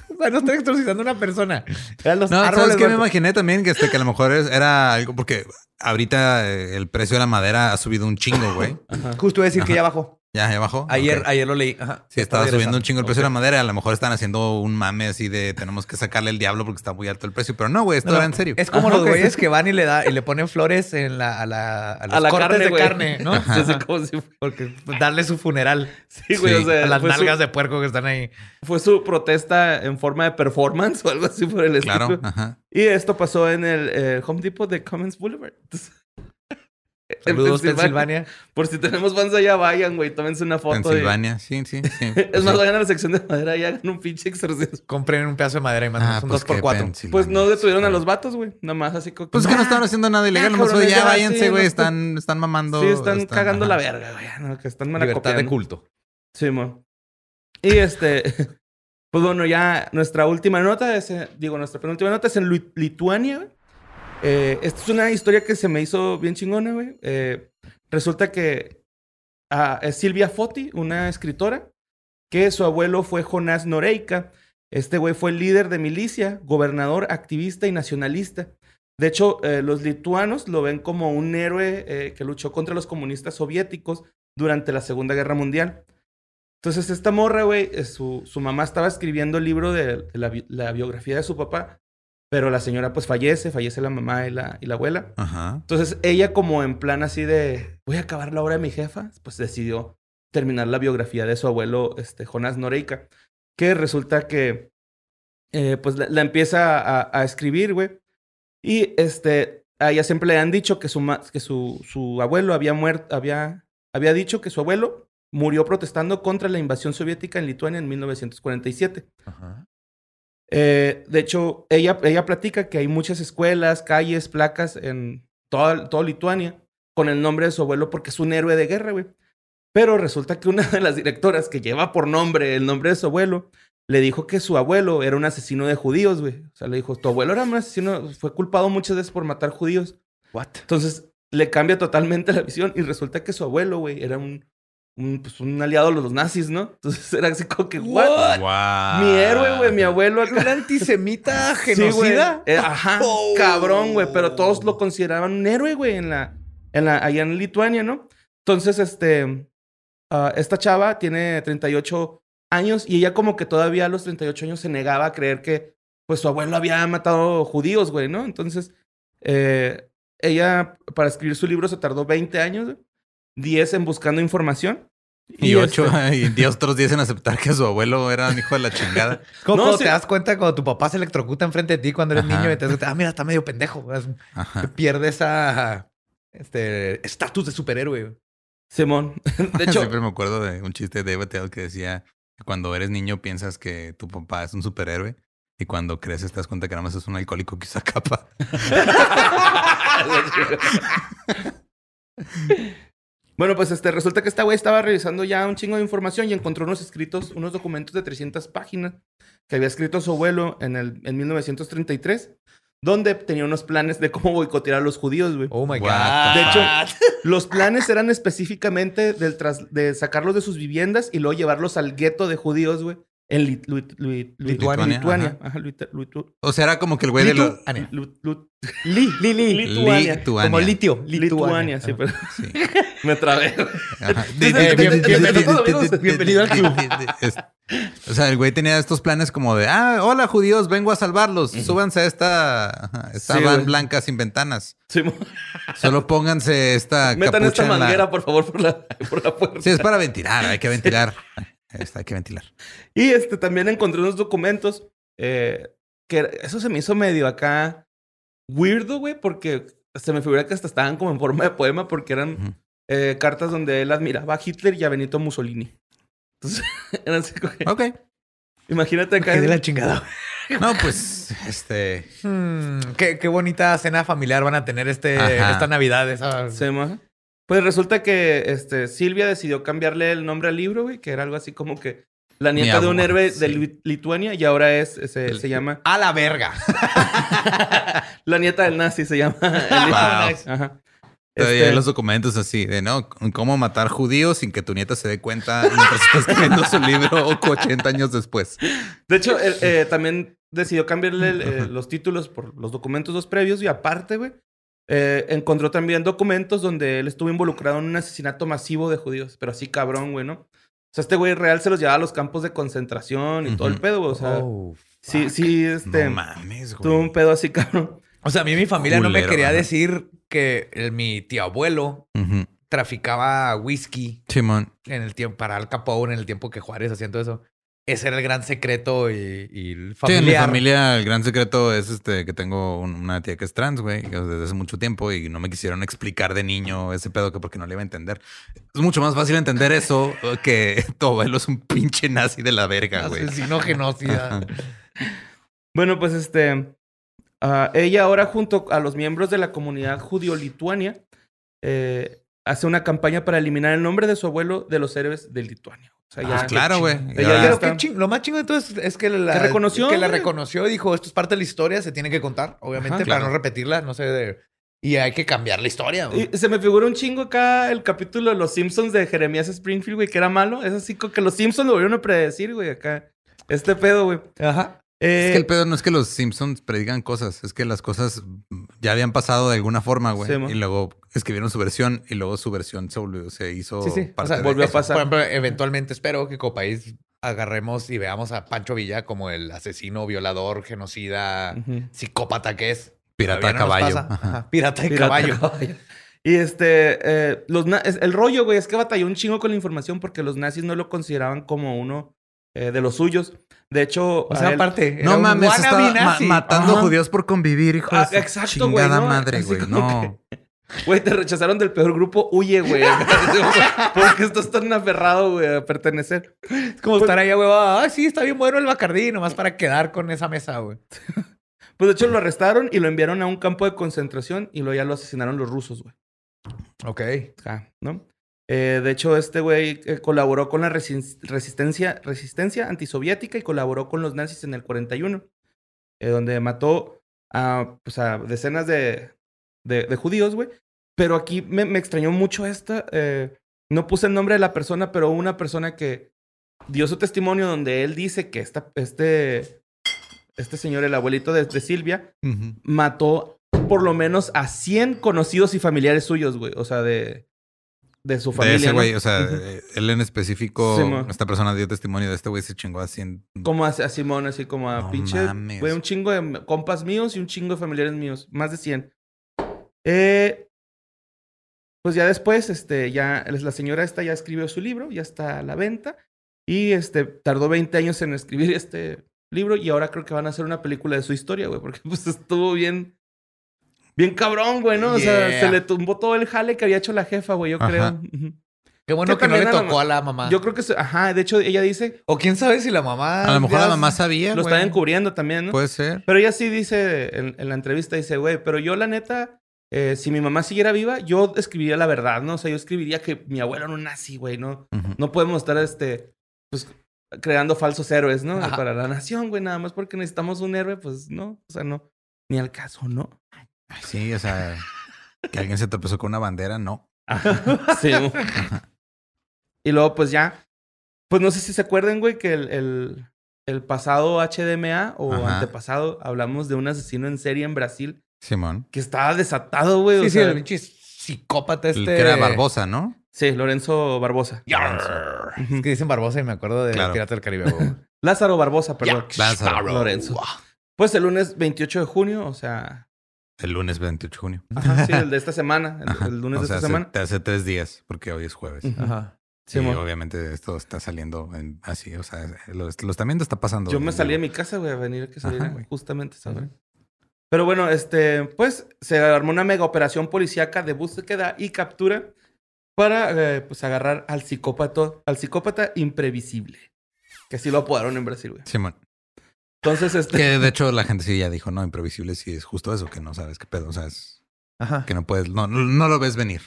O sea, no estoy exorcizando a una persona. Eran los no, ¿sabes qué? Me imaginé también que, este, que a lo mejor es- era algo porque ahorita eh, el precio de la madera ha subido un chingo, güey. Justo iba a decir que ya bajó. Ya, ya bajó. Ayer, Ok. ayer lo leí. Ajá. Sí, estaba subiendo un chingo el precio de Ok. la madera. A lo mejor están haciendo un mame así de tenemos que sacarle el diablo porque está muy alto el precio. Pero no, güey, esto No, era no, en serio. Es como Ajá, los güeyes que van y le da y le ponen flores en la, a la, a los A la cortes carne, de güey. carne, ¿no? Ajá. como si Porque pues, darle su funeral Sí, güey, Sí. o sea, a las nalgas su, de puerco que están ahí. fue su protesta en forma de performance o algo así por el estilo. Claro, ajá. Y esto pasó en el eh, Home Depot de Commons Boulevard. Entonces, en Saludos, Pensilvania. Por si tenemos fans allá, vayan, güey, tómense una foto. de- Pensilvania, sí, sí, sí. Es más, Sí. vayan a la sección de madera y hagan un pinche exorcismo. Compren un pedazo de madera y mandan Ah, un pues 2 por qué 4 Pensilvania. Pues no detuvieron Sí, a los vatos, güey. Nada más así como... Pues es que no estaban haciendo nada ilegal. Ah, nomás ya ya, váyanse, sí, güey. no están, están mamando. Sí, están cagando la verga, güey. No, que están Libertad de malacopiando. culto. Sí, mo. Y este, pues bueno, ya nuestra última nota es, eh, digo, nuestra penúltima nota es en Lu- Lituania. güey. Eh, esta es una historia que se me hizo bien chingona, güey. Eh, resulta que ah, Silvia Foti, una escritora, que su abuelo fue Jonás Noreika. Este güey fue líder de milicia, gobernador, activista y nacionalista. De hecho, eh, los lituanos lo ven como un héroe que luchó contra los comunistas soviéticos durante la Segunda Guerra Mundial. Entonces, esta morra, güey, su, mamá estaba escribiendo el libro de, la biografía de su papá, pero la señora pues fallece, fallece la mamá y la, y la abuela. Ajá. Entonces, ella como en plan así de, voy a acabar la obra de mi jefa, pues decidió terminar la biografía de su abuelo, este, Jonás Noreika, que resulta que, eh, pues la, la empieza a, a escribir, güey. Y este, a ella siempre le han dicho que su, que su, su abuelo había muerto, había, había dicho que su abuelo murió protestando contra la invasión soviética en Lituania en 1947. Ajá. Eh, de hecho, ella, ella platica que hay muchas escuelas, calles, placas en toda, toda Lituania con el nombre de su abuelo porque es un héroe de guerra, güey. Pero resulta que una de las directoras que lleva por nombre el nombre de su abuelo le dijo que su abuelo era un asesino de judíos, güey. O sea, le dijo, tu abuelo era un asesino, fue culpado muchas veces por matar judíos. What? Entonces le cambia totalmente la visión y resulta que su abuelo, güey, era un, un, pues, un aliado de los nazis, ¿no? Entonces era así como que, ¿what? Mi héroe, güey, mi abuelo ¿Un acá. antisemita Sí, güey. genocida? Eh, ajá, Oh. cabrón, güey. Pero todos lo consideraban un héroe, güey, en la, en la, allá en Lituania, ¿no? Entonces, este, ah, esta chava tiene 38 años y ella como que todavía a los 38 años se negaba a creer que, pues, su abuelo había matado judíos, güey, ¿no? Entonces, eh, ella, para escribir su libro se tardó 20 años, güey, 10 en buscando información Y, ocho, este- y diez otros días en aceptar que su abuelo era un hijo de la chingada. Como No, cuando sí. te das cuenta cuando tu papá se electrocuta enfrente de ti cuando eres Ajá. niño y te das cuenta, ah, mira, está medio pendejo. Es- Ajá. Pierde esa este estatus de superhéroe. Simón. De hecho, Siempre me acuerdo de un chiste de David Tell que decía que cuando eres niño piensas que tu papá es un superhéroe y cuando creces te das cuenta que nada más es un alcohólico que usa capa. Bueno, pues este, resulta que esta güey estaba revisando ya un chingo de información y encontró unos escritos, unos documentos de 300 páginas que había escrito su abuelo en, el, en 1933, donde tenía unos planes de cómo boicotear a los judíos, güey. Oh my God. De hecho, los planes eran específicamente del tras- de sacarlos de sus viviendas y luego llevarlos al gueto de judíos, güey, en Lit- Lit- Lit- Lit- Lituania, Lituania. ajá. Ajá, O sea, era como que el güey de los... Lituania. Lit- Lit- Li, li, li. Lituania. Lituania. Como litio. Lituania, sí, pero Sí. me trabé. Bienvenido, amigos. Bienvenido al club. O sea, el güey tenía estos planes como de, ah, hola judíos, vengo a salvarlos. Súbanse a esta, esta Sí, van güey. blanca sin ventanas. Solo pónganse esta Metan esta capucha en la- manguera, por favor, por la, por la puerta. Sí, es para ventilar, hay que ventilar. Está, hay que ventilar. Y este, también encontré unos documentos eh, que eso se me hizo medio acá weirdo, güey, porque se me figura que hasta estaban como en forma de poema porque eran eh, cartas donde él admiraba a Hitler y a Benito Mussolini. Entonces, eran así como que- Ok. imagínate acá. De la chingada. No, pues, este... Hmm, qué, qué bonita cena familiar van a tener este, Ajá. esta Navidad. Esa... Se llama- Pues resulta que este, Silvia decidió cambiarle el nombre al libro, güey, que era algo así como que la nieta de un héroe de Lituania y ahora es, se, El- se llama A la verga. la nieta del nazi, se llama. Wow. Ajá. Todavía Este, los documentos así de, ¿no? Cómo matar judíos sin que tu nieta se dé cuenta mientras está escribiendo su libro 80 años después. De hecho, eh, también decidió cambiarle eh, los títulos por los documentos dos previos y aparte, güey, eh, encontró también documentos donde él estuvo involucrado en un asesinato masivo de judíos, pero así cabrón, güey, ¿no? O sea, este güey real se los llevaba a los campos de concentración y todo el pedo, güey. O sea, Oh, sí, sí, este, No mames, tuvo un güey. pedo así cabrón. O sea, a mí mi familia no me quería ajá. decir que el- mi tío abuelo traficaba whisky Simón. en el tiempo para Al Capone en el tiempo que Juárez haciendo eso. Ese era el gran secreto y, y el Sí, en mi familiar. familia el gran secreto es este que tengo un- una tía que es trans, güey, que desde hace mucho tiempo y no me quisieron explicar de niño ese pedo que porque no le iba a entender. Es mucho más fácil entender eso que tu abuelo es un pinche nazi de la verga, güey. Asesino genocida. Bueno, pues este. ah, ella ahora, junto a los miembros de la comunidad judío-lituania, eh, hace una campaña para eliminar el nombre de su abuelo de los héroes de Lituania. O sea, ya. Ah, claro, güey. Lo más chingo de todo es, es que la reconoció, que la reconoció y dijo, esto es parte de la historia, se tiene que contar, obviamente, Ajá. para Claro. no repetirla, no sé, de- y hay que cambiar la historia. güey. Se me figura un chingo acá el capítulo de Los Simpsons de Jeremías Springfield, güey, que era malo. Es así como que los Simpsons lo volvieron a predecir, güey, acá. Este pedo, güey. Ajá. Eh, Es que el pedo no es que los Simpsons predigan cosas, es que las cosas ya habían pasado de alguna forma, güey. Sí, y luego escribieron su versión y luego su versión se, volvió- se hizo Sí, sí. O parte sea, de- volvió a pasar. Por ejemplo, eventualmente espero que como país agarremos y veamos a Pancho Villa como el asesino, violador, genocida, psicópata que es. Pirata a no caballo. pasa. Ajá. Ajá. Pirata de Pirata caballo. caballo. Y este, eh, los el rollo, güey, es que batalló un chingo con la información porque los nazis no lo consideraban como uno eh, de los suyos. De hecho, O sea, él- aparte, No mames, ma- matando Ajá. judíos por convivir, hijo Ah, de su exacto, güey, chingada ¿no? madre, güey. No. Güey, te rechazaron del peor grupo, huye, güey. Porque estás tan aferrado, güey, a pertenecer. Es como estar ahí, güey. Ah, sí, está bien bueno el Bacardí, nomás para quedar con esa mesa, güey. Pues de hecho lo arrestaron y lo enviaron a un campo de concentración y luego ya lo asesinaron los rusos, güey. Ok. Ajá, ¿no? Eh, de hecho, este güey eh, colaboró con la resi- resistencia, resistencia antisoviética y colaboró con los nazis en el 41, eh, donde mató a, pues, a decenas de, de, de judíos, güey. Pero aquí me, me extrañó mucho esta. no puse el nombre de la persona, pero una persona que dio su testimonio donde él dice que esta, este, este señor, el abuelito de, de Silvia, mató por lo menos a 100 conocidos y familiares suyos, güey. O sea, de, de su De familia. ese ¿no? güey, o sea, eh, él en específico, mo. esta persona dio testimonio de este güey, se chingó a 100. Como a, a Simón, así como a No pinche. mames. Güey, un chingo de compas míos y un chingo de familiares míos. Más de 100. Eh, pues ya después, este, ya la señora esta ya escribió su libro, ya está a la venta. Y este, tardó 20 años en escribir este libro y ahora creo que van a hacer una película de su historia, güey, porque pues estuvo bien, bien cabrón, güey, ¿no? O sea, se le tumbó todo el jale que había hecho la jefa, güey, yo Ajá. creo. Qué bueno Que que no le tocó a la mamá. Yo creo que, ajá, de hecho ella dice, O quién sabe si la mamá. A lo mejor la mamá sabía. lo güey. está encubriendo también, ¿no? Puede ser. Pero ella sí dice en, en la entrevista, dice, güey, pero yo la neta, eh, si mi mamá siguiera viva, yo escribiría la verdad, ¿no? O sea, yo escribiría que mi abuelo era un nazi, güey, ¿no? No podemos estar, este, pues, creando falsos héroes, ¿no? Ajá. Para la nación, güey, nada más porque necesitamos un héroe, pues, no. O sea, no. Ni al caso, ¿no? Ay, Sí, o sea, que alguien se tropezó con una bandera, no. Sí. y luego, pues ya, pues no sé si se acuerdan, güey, que el, el, el pasado HDMA o Ajá. antepasado hablamos de un asesino en serie en Brasil Simón. que estaba desatado, güey. Sí, o sí, sea, el pinche psicópata El este. que era Barbosa, ¿no? Sí, Lorenzo Barbosa. Yarr. Es que dicen Barbosa y me acuerdo de Claro. Pirata del Caribe. güey. Lázaro Barbosa, perdón. Lázaro. Lorenzo. Pues el lunes 28 de junio, o sea, El lunes 28 de junio. ajá, sí, el de esta semana, el, Ajá. el lunes o de sea, esta hace, semana. te hace tres días, porque hoy es jueves. Ajá. Sí, y obviamente esto está saliendo en- así, o sea, lo, lo están viendo, está pasando. Yo me salí de mi casa, güey, a venir a que Ajá, saliera güey. justamente hora. Pero bueno, este, pues se armó una mega operación policíaca de búsqueda y captura para eh, pues agarrar al psicópata, al psicópata imprevisible. Que así lo apodaron en Brasil, güey. Simón. Entonces, este. Que de hecho la gente sí ya dijo, no, imprevisible sí es justo eso, que no sabes qué pedo, o sea, es Ajá. que no puedes, no, no, no lo ves venir.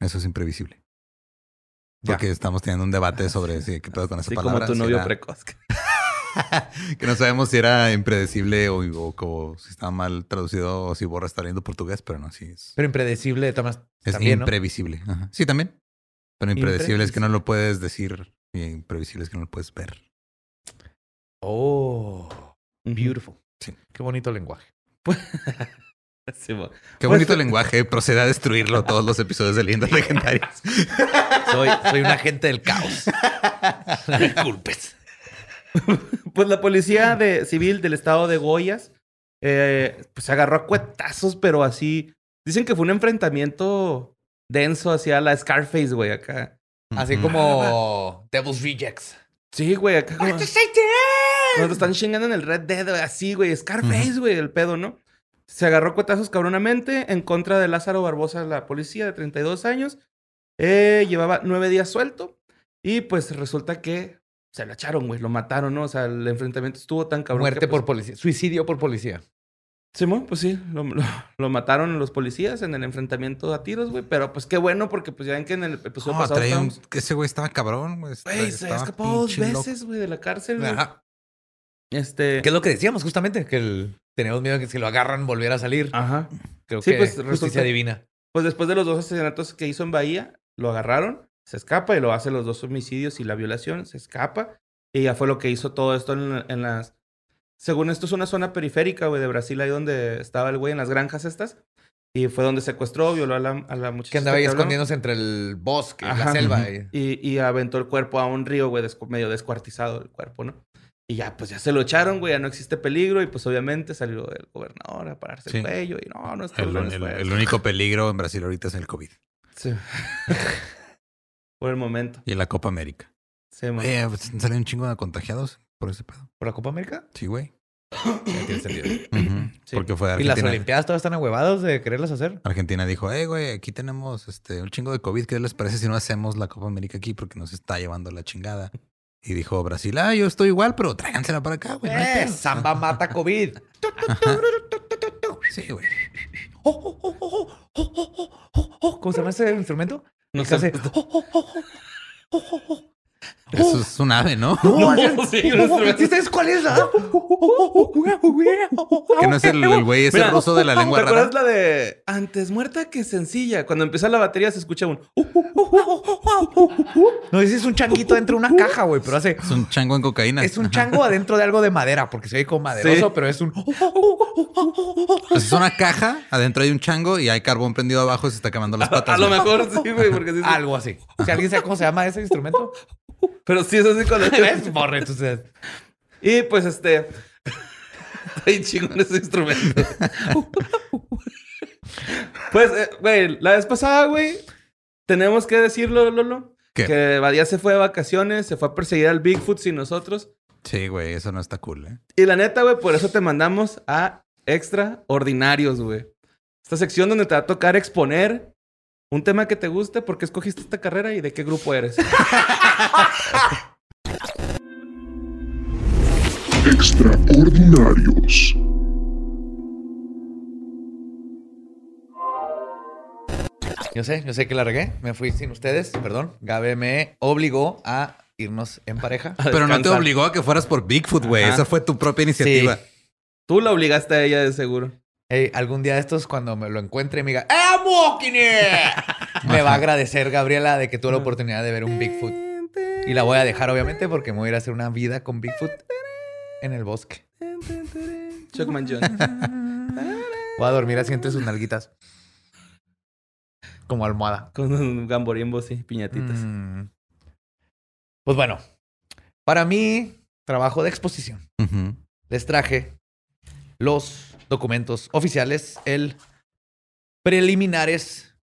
Eso es imprevisible. Ya. Porque estamos teniendo un debate sobre si, qué pedo con esa palabra. como tu si novio era- precoz. que no sabemos si era impredecible o, o como si estaba mal traducido o si Borra está leyendo portugués, pero no, sí es. Pero impredecible de todas Es también, ¿no? imprevisible. Ajá. Sí, también. Pero impredecible es que no lo puedes decir y imprevisible es que no lo puedes ver. Oh, beautiful. Sí. Qué bonito lenguaje. Sí. Qué bonito eh, lenguaje. Procede a destruirlo todos los episodios de Leyendas Legendarias. Soy, soy un agente del caos. No me culpes. Pues la policía de, civil del estado de Goyas eh, pues se agarró a cuetazos, pero así. Dicen que fue un enfrentamiento denso hacia la Scarface, güey, acá. Así como Devil's Rejects. Sí, güey, acá. Como, te están chingando en el Red Dead, güey, así, güey. Scarface, güey, el pedo, ¿no? Se agarró cuetazos cabronamente en contra de Lázaro Barbosa, la policía de 32 años. Eh, llevaba nueve días suelto. Y pues resulta que se lo echaron, güey. Lo mataron, ¿no? O sea, el enfrentamiento estuvo tan cabrón. Muerte que, por pues, policía. Suicidio por policía. Simón, pues sí, lo, lo- lo mataron los policías en el enfrentamiento a tiros, güey. Pero pues qué bueno, porque pues ya ven que en el episodio No, pasado traía un- estábamos- que ese güey estaba cabrón, güey. Güey, se escapó dos veces, güey, de la cárcel, güey. Este. Que es lo que decíamos justamente, que el- teníamos miedo de que si lo agarran volviera a salir. Ajá. Creo Sí, que pues, justicia resulta- divina. Pues después de los dos asesinatos que hizo en Bahía, lo agarraron, se escapa y lo hace los dos homicidios y la violación, se escapa. Y ya fue lo que hizo todo esto en, en las... Según esto es una zona periférica, güey, de Brasil, ahí donde estaba el güey, en las granjas estas. Y fue donde secuestró, violó a la, a la muchacha. Que andaba ahí escondiéndose entre el bosque, la Ajá. selva. Ujú. y- Y, aventó el cuerpo a un río, güey, medio descuartizado el cuerpo, ¿no? Y ya, pues ya se lo echaron, güey, ya no existe peligro. Y pues obviamente salió el gobernador a pararse Sí. el cuello. Y no, no está El, el- el único peligro en Brasil ahorita es el COVID Sí. Por el momento. y la Copa América. Sí. Oye, pues, salen un chingo de contagiados por ese pedo. ¿Por la Copa América? Sí, güey. Ya tiene sentido. Sí. Porque fue ¿Y las Argentina. Olimpiadas todas están ahuevados de quererlas hacer? Argentina dijo, hey, güey, aquí tenemos este, un chingo de COVID. ¿Qué les parece si no hacemos la Copa América aquí? Porque nos está llevando la chingada. Y dijo Brasil, ah, yo estoy igual, pero tráigansela para acá, güey. Eh, samba mata COVID. sí, güey. ¿Cómo se llama ese instrumento? No sé. Eso es un ave, ¿no? No, sí, oh, un oh, instrumento. ¿Sí sabes cuál es? ah? Que no es el, el güey ese Mira, ruso de la lengua ¿Te rara. acuerdas la de antes muerta que sencilla? Cuando empieza la batería se escucha un... No, ese es un changuito dentro de una caja, güey, pero hace... Es un chango en cocaína. Es un chango adentro de algo de madera, porque se ve como maderoso, Sí. pero es un... Pues es una caja, adentro hay un chango y hay carbón prendido abajo y se está quemando las patas. A lo mejor sí, güey, porque sí. Algo así. Si alguien sabe cómo se llama ese instrumento, Pero sí es así cuando... ¿ves? Borre. Y pues este... Está bien chingón ese instrumento. Pues, eh, güey, la vez pasada, güey, tenemos que decirlo, Lolo. ¿Qué? Que Badía se fue de vacaciones, se fue a perseguir al Bigfoot sin nosotros. Sí, güey, eso no está cool, ¿eh? Y la neta, güey, por eso te mandamos a Extraordinarios, güey. Esta sección donde te va a tocar exponer un tema que te guste, por qué escogiste esta carrera y de qué grupo eres. Extraordinarios. Yo sé, yo sé que la regué. Me fui sin ustedes, perdón. Gabe me obligó a irnos en pareja. Pero no te obligó a que fueras por Bigfoot, güey. Esa fue tu propia iniciativa. Tú la obligaste a ella de seguro. Ey, algún día de estos, cuando me lo encuentre y me diga, ¡Eh, I'm walking here", Me va a agradecer, Gabriela, de que tuve la oportunidad de ver un Bigfoot. Y la voy a dejar, obviamente, porque me voy a ir a hacer una vida con Bigfoot en el bosque. Chuckman John. Voy a dormir así entre sus nalguitas. Como almohada. Con gamborimbos y piñatitas. Mm. Pues bueno, para mí, trabajo de exposición. Les traje los documentos oficiales, el preliminares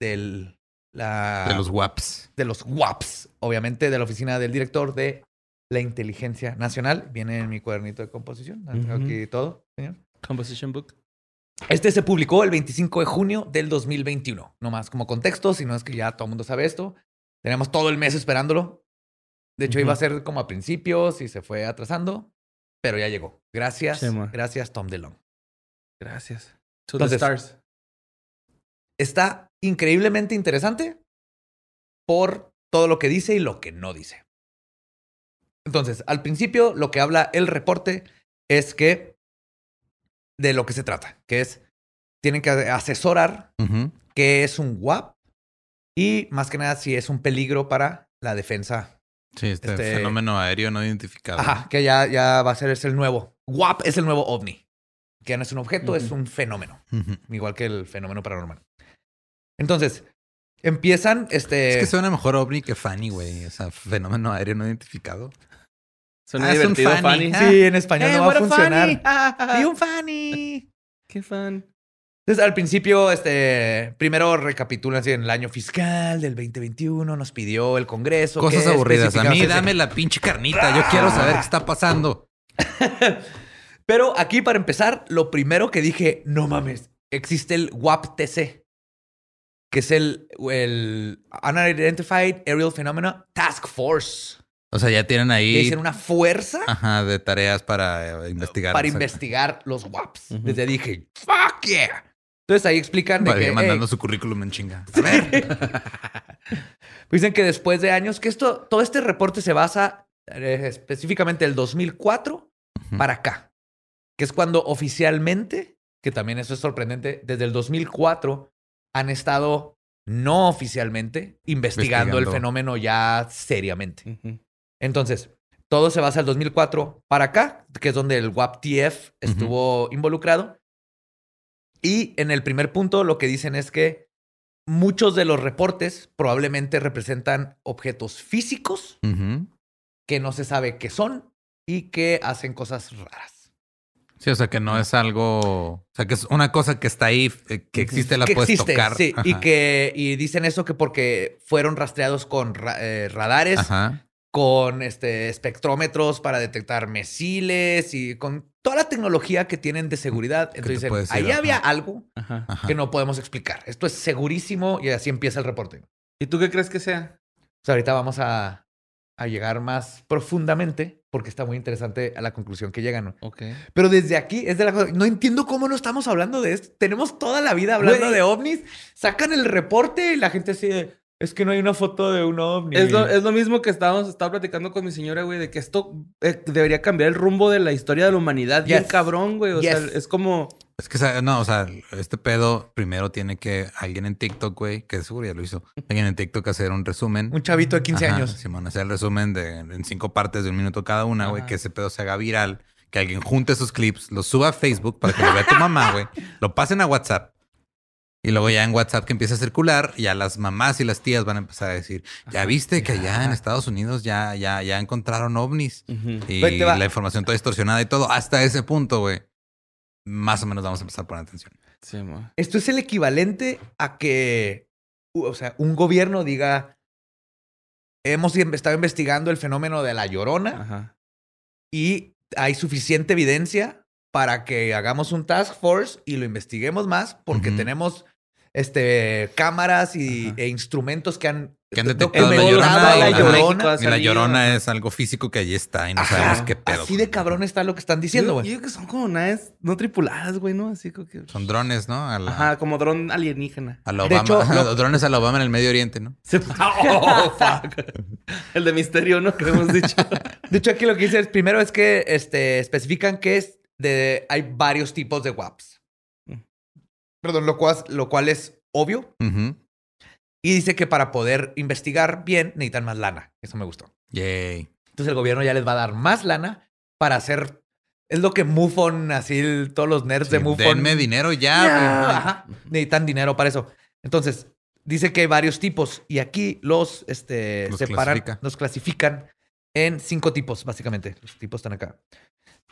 del, la, De los WAPs. de los WAPs, obviamente, de la oficina del director de la Inteligencia Nacional. Viene en mi cuadernito de composición. Aquí todo, señor. Composition Book. Este se publicó el 25 de junio del 2021. No más como contexto, sino es que ya todo el mundo sabe esto. Tenemos todo el mes esperándolo. De hecho, iba a ser como a principios y se fue atrasando, pero ya llegó. Gracias, Sí, gracias Tom DeLong. Gracias. To Entonces- the stars. Está increíblemente interesante por todo lo que dice y lo que no dice. Entonces, al principio lo que habla el reporte es que de lo que se trata, que es tienen que asesorar qué es un WAP y más que nada si es un peligro para la defensa. Sí, este, Este- fenómeno aéreo no identificado. Ajá, que ya, ya va a ser es el nuevo. WAP es el nuevo ovni. Que ya no es un objeto, es un fenómeno. Igual que el fenómeno paranormal. Entonces, empiezan este. Es que suena mejor ovni que Fanny, güey. O sea, fenómeno aéreo no identificado. Suena Ah, es un divertido, Fanny. Fanny. Sí, en español Eh, no va a funcionar. Fanny. ¡Y un Fanny! Qué fan. Entonces, al principio, este, primero recapitulan así, en el año fiscal del 2021, nos pidió el Congreso. Cosas aburridas. A mí dame la pinche carnita. Yo quiero saber qué está pasando. Pero aquí, para empezar, lo primero que dije, no mames, existe el WAP-TC, que es el, el Unidentified Aerial Phenomena Task Force. O sea, ya tienen ahí dicen una fuerza ajá, de tareas para eh, investigar. para investigar los WAPs. Ujú. Desde ahí dije, fuck yeah. Entonces ahí explican de que, mandando hey, su currículum en chinga. A ver. Dicen que después de años, que esto, todo este reporte se basa eh, específicamente del 2004 Ujú. para acá, que es cuando oficialmente, que también eso es sorprendente, desde el 2004 han estado no oficialmente investigando, el fenómeno ya seriamente. Entonces, todo se basa del 2004 para acá, que es donde el WAP-TF estuvo involucrado. Y en el primer punto lo que dicen es que muchos de los reportes probablemente representan objetos físicos que no se sabe qué son y que hacen cosas raras. Sí, o sea, que no es algo. O sea, que es una cosa que está ahí, eh, que existe, la que puedes existe, tocar. sí, y Ajá. que y dicen eso que porque fueron rastreados con ra- eh, radares, Ajá. con este espectrómetros para detectar misiles y con toda la tecnología que tienen de seguridad. Entonces dicen, decir, ahí ajá. había algo que no podemos explicar. Esto es segurísimo y así empieza el reporte. ¿Y tú qué crees que sea? O sea, ahorita vamos a, a llegar más profundamente porque está muy interesante a la conclusión que llegan. ¿no? Ok. Pero desde aquí es de la cosa. No entiendo cómo no estamos hablando de esto. Tenemos toda la vida hablando Güey. de ovnis. Sacan el reporte y la gente así de. Es que no hay una foto de un ovni. Es lo, es lo mismo que estábamos, estaba platicando con mi señora, güey, de que esto eh, debería cambiar el rumbo de la historia de la humanidad. Bien Yes. cabrón, güey. O sea, es como... Es que, no, o sea, este pedo primero tiene que alguien en TikTok, güey, que seguro ya lo hizo, alguien en TikTok hacer un resumen. Un chavito de 15 Ajá, años. Simón, hacer el resumen de en cinco partes de un minuto cada una, güey, que ese pedo se haga viral, que alguien junte esos clips, los suba a Facebook para que lo vea tu mamá, güey, lo pasen a WhatsApp. Y luego ya en WhatsApp que empieza a circular, ya las mamás y las tías van a empezar a decir, ya Ajá. viste que allá en. Estados Unidos ya, ya, ya encontraron ovnis. Y la información toda distorsionada y todo, hasta ese punto, güey. más o menos vamos a empezar a poner atención. Sí. Esto es el equivalente a que, o sea, un gobierno diga, hemos estado investigando el fenómeno de la llorona Ajá. y hay suficiente evidencia para que hagamos un task force y lo investiguemos más porque tenemos este cámaras y, e instrumentos que han, Que han detectado la llorona la llorona. Y la llorona es algo físico que allí está y no Ajá. sabemos qué pedo. Así de cabrón está lo que están diciendo, güey. yo que son como naves no tripuladas, güey, ¿no? Así como que... Son drones, ¿no? A la, Ajá, como dron alienígena. a la De Obama. hecho, lo- drones a la Obama en el Medio Oriente, ¿no? Se- Oh, fuck. El de misterio, ¿no? Que hemos dicho. De hecho, aquí lo que dice es, primero es que este, especifican que es de, hay varios tipos de WAPs. Perdón, lo cual, lo cual es obvio. Y dice que para poder investigar bien necesitan más lana. Eso me gustó. Yay. Entonces el gobierno ya les va a dar más lana para hacer... Es lo que MUFON, así todos los nerds de MUFON... denme dinero ya. güey. Ajá. Necesitan dinero para eso. Entonces, dice que hay varios tipos y aquí los este, Los separan, clasifica. los clasifican en cinco tipos, básicamente. Los tipos están acá.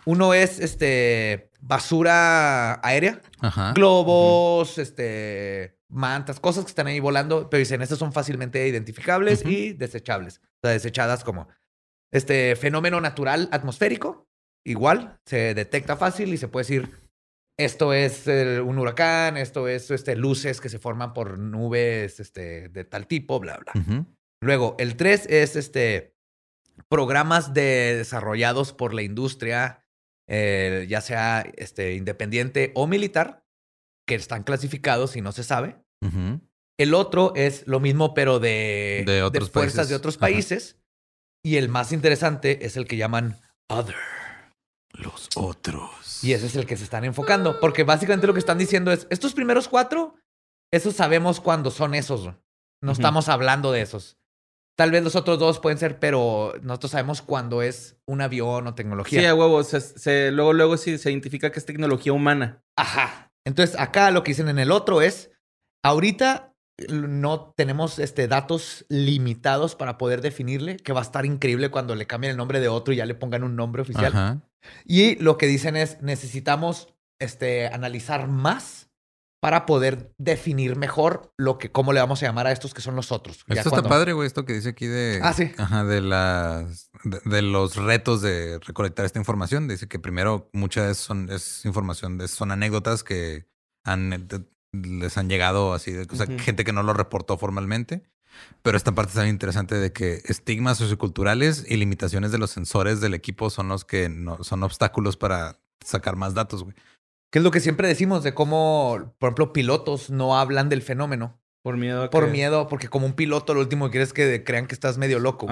Uno es este basura aérea, Ajá. globos, este mantas, cosas que están ahí volando, pero dicen, estas son fácilmente identificables y desechables. O sea, desechadas como este fenómeno natural atmosférico, igual, se detecta fácil y se puede decir, esto es un huracán, esto es este, luces que se forman por nubes este, de tal tipo, bla, bla. Luego, el 3 es este programas de- desarrollados por la industria, eh, ya sea este, independiente o militar, que están clasificados y no se sabe. El otro es lo mismo, pero de, De otros fuerzas países. de otros Ajá. países. Y el más interesante es el que llaman Other. Los otros. Y ese es el que se están enfocando. Porque básicamente lo que están diciendo es, estos primeros cuatro, esos sabemos cuándo son esos. No estamos hablando de esos. Tal vez los otros dos pueden ser, pero nosotros sabemos cuándo es un avión o Sí, tecnología. a huevo. Se, se- luego, luego sí se identifica que es tecnología humana. Ajá. Entonces, acá lo que dicen en el otro es, ahorita no tenemos este, datos limitados para poder definirle, que va a estar increíble cuando le cambien el nombre de otro y ya le pongan un nombre oficial. Ajá. Y lo que dicen es, necesitamos este, analizar más para poder definir mejor lo que, cómo le vamos a llamar a estos que son los otros. Ya Esto cuando- está padre, güey, esto que dice aquí de... Ah, sí. Ajá, de las... De, de los retos de recolectar esta información. Dice que primero muchas son, es información, son anécdotas que han, de- les han llegado así, de, o sea, gente que no lo reportó formalmente. Pero esta parte está bien interesante de que estigmas socioculturales y limitaciones de los sensores del equipo son los que no, son obstáculos para sacar más datos, güey. Que es lo que siempre decimos de cómo, por ejemplo, pilotos no hablan del fenómeno Por miedo a por que- miedo, porque como un piloto lo último que quieres es que crean que estás medio loco.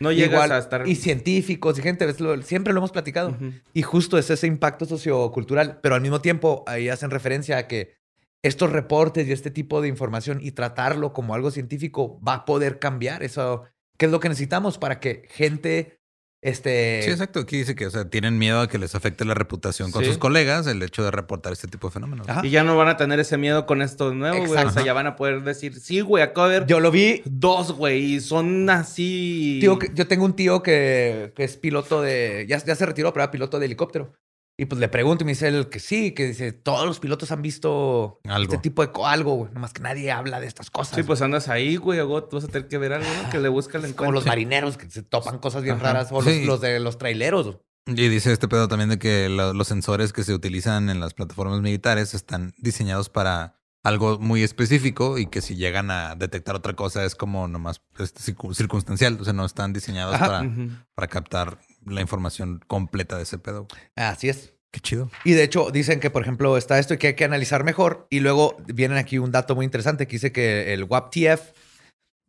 No llegas Igual, a estar... Y científicos y gente, ves, lo- siempre lo hemos platicado. Y justo es ese impacto sociocultural, pero al mismo tiempo ahí hacen referencia a que estos reportes y este tipo de información y tratarlo como algo científico va a poder cambiar eso. ¿Qué es lo que necesitamos para que gente, este... Sí, exacto. Aquí dice que, o sea, tienen miedo a que les afecte la reputación con Sí. sus colegas el hecho de reportar este tipo de fenómenos. Ajá. Y ya no van a tener ese miedo con estos nuevos, güey. O Exacto. sea, ya van a poder decir, sí, güey, acabo de ver Yo lo vi. dos, güey, y son así... Tío, yo tengo un tío que, que es piloto de... Ya, ya se retiró, pero era piloto de helicóptero. Y pues le pregunto y me dice él que sí, que dice, todos los pilotos han visto Algo. este tipo de algo, güey. Nomás que nadie habla de estas cosas. Sí, pues andas ahí, güey, tú vas a tener que ver algo, ¿no? Que le busca el Es como los marineros que se topan cosas bien Ajá. raras. O los, Sí. los de los traileros. Y dice este pedo también de que lo- los sensores que se utilizan en las plataformas militares están diseñados para algo muy específico y que si llegan a detectar otra cosa es como nomás este, circu- circunstancial. O sea, no están diseñados Ajá. para, para captar la información completa de ese pedo. Así es. Qué chido. Y de hecho dicen que, por ejemplo, está esto y que hay que analizar mejor. Y luego vienen aquí un dato muy interesante que dice que el WAPTF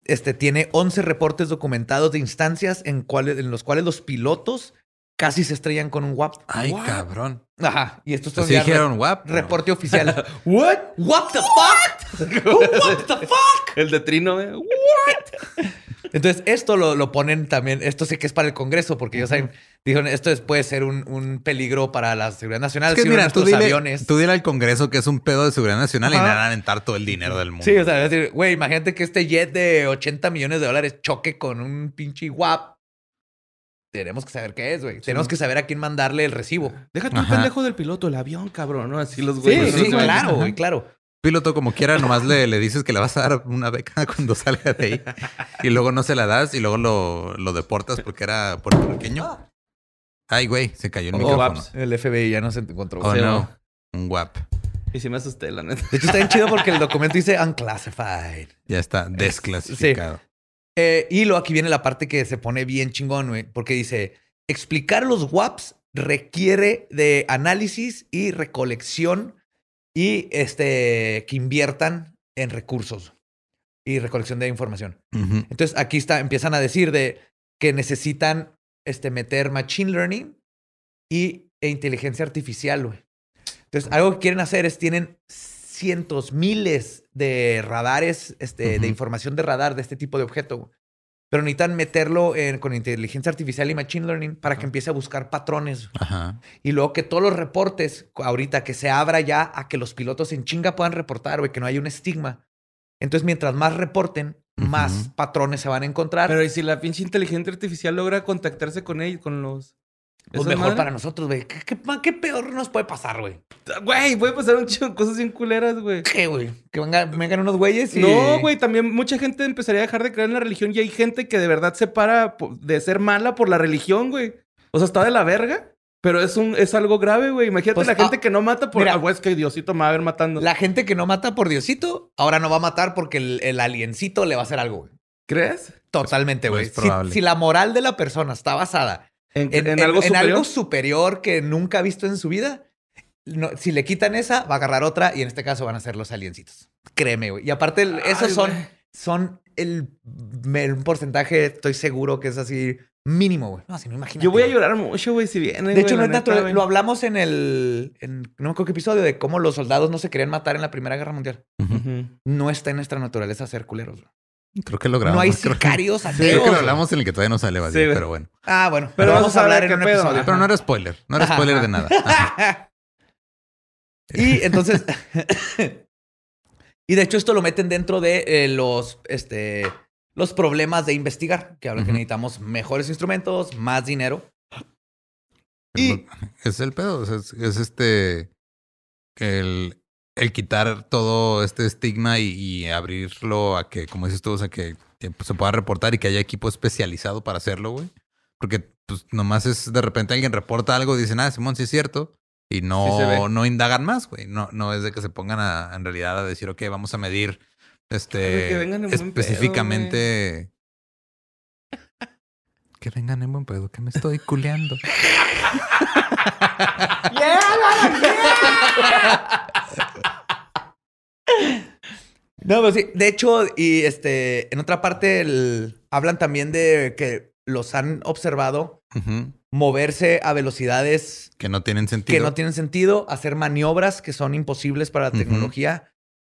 este, tiene 11 reportes documentados de instancias en, cuales, en los cuales los pilotos casi se estrellan con un WAP. Ay, What? cabrón. Ajá. Y estos son ya re- dijeron, guap. reporte oficial. ¿What? ¿What the fuck? ¿What the fuck? El de Trino, güey. Entonces, esto lo, lo ponen también, esto sí que es para el Congreso, porque ellos saben, dijeron, esto es- puede ser un, un peligro para la seguridad nacional. Es que si mira, tú dile, aviones. tú dile al Congreso que es un pedo de seguridad nacional y Ajá. van a aventar todo el dinero del mundo. Sí, o sea, es decir, güey, imagínate que este jet de 80 millones de dólares choque con un pinche WAP. tenemos que saber qué es, güey. Tenemos que saber a quién mandarle el recibo. Deja tu Ajá. pendejo del piloto, el avión, cabrón, ¿no? Así los Sí, güeyes. sí, ¿no? claro, güey, claro. Piloto como quiera, nomás le, le dices que le vas a dar una beca cuando salga de ahí. Y luego no se la das y luego lo, lo deportas porque era puertorriqueño. Ay, güey, se cayó el Oh, micrófono. waps. El FBI ya no se encontró. Oh, no. Un guap. Y sí me asusté, la neta. De hecho, está bien chido porque el documento dice unclassified. Ya está desclasificado. Eh, y luego aquí viene la parte que se pone bien chingón, güey, porque dice, explicar los WAPs requiere de análisis y recolección y este, que inviertan en recursos y recolección de información. Entonces aquí está, empiezan a decir de que necesitan este, meter machine learning y, e inteligencia artificial, güey. Entonces, algo que quieren hacer es, tienen cientos, miles de radares, este, de información de radar de este tipo de objeto. Pero necesitan meterlo en- con inteligencia artificial y machine learning para que empiece a buscar patrones. Ajá. Y luego que todos los reportes, ahorita que se abra ya a que los pilotos en chinga puedan reportar, güey, que no haya un estigma. Entonces, mientras más reporten, más patrones se van a encontrar. Pero ¿y si la pinche inteligencia artificial logra contactarse con ellos, con los... Pues ¿Esas mejor para nosotros, güey. ¿Qué, qué, qué peor nos puede pasar, güey? Güey, puede pasar un chingo de cosas bien culeras, güey. ¿Qué, güey? Que venga- vengan unos güeyes y... No, güey, también mucha gente empezaría a dejar de creer en la religión y hay gente que de verdad se para de ser mala por la religión, güey. O sea, está de la verga, pero es un es algo grave, güey. Imagínate Pues, la gente ah, que no mata por mira. ah, güey, es que Diosito me va a ver matando. La gente que no mata por Diosito, ahora no va a matar porque el, el aliencito le va a hacer algo, güey. ¿Crees? Totalmente, Pues, güey. es Si, probable. si la moral de la persona está basada En, en, en en- algo en superior. algo superior que nunca ha visto en su vida, no- si le quitan esa, va a agarrar otra y en este caso van a ser los aliencitos. Créeme, güey. Y aparte, el- esos Ay, son, son el, un porcentaje, estoy seguro que es así mínimo, güey. No, si no imagínate. Yo voy a llorar mucho, güey, si viene. De hecho, no es natural. Lo hablamos en el. En, no me acuerdo qué episodio de cómo los soldados no se querían matar en la Primera Guerra Mundial. No está en nuestra naturaleza ser culeros. güey. Creo que lo grabamos. No hay creo, sicarios creo ateos. que lo hablamos en el que todavía no sale, Badía, Sí, pero bueno. Ah, bueno. Pero Pero vamos a hablar en un pedo. episodio. Ajá. Pero no era spoiler. No era spoiler ajá. de nada. Ajá. y entonces. y de hecho, esto lo meten dentro de eh, los. Este. Los problemas de investigar, que hablan que necesitamos mejores instrumentos, más dinero. Y- Es el pedo. es este. El, el quitar todo este estigma y, y abrirlo a que, como dices tú, o sea, que, se pueda reportar y que haya equipo especializado para hacerlo, güey. Porque, pues, nomás es de repente alguien reporta algo y dicen, ah, Simón, sí es cierto. Y no, no indagan más, güey. No, no es de que se pongan a, en realidad a decir, ok, vamos a medir este específicamente. Que vengan en buen pedo, que me estoy culeando. No, pero sí. De hecho, y este, en otra parte el- hablan también de que los han observado moverse a velocidades Que no tienen sentido. que no tienen sentido, hacer maniobras que son imposibles para la tecnología.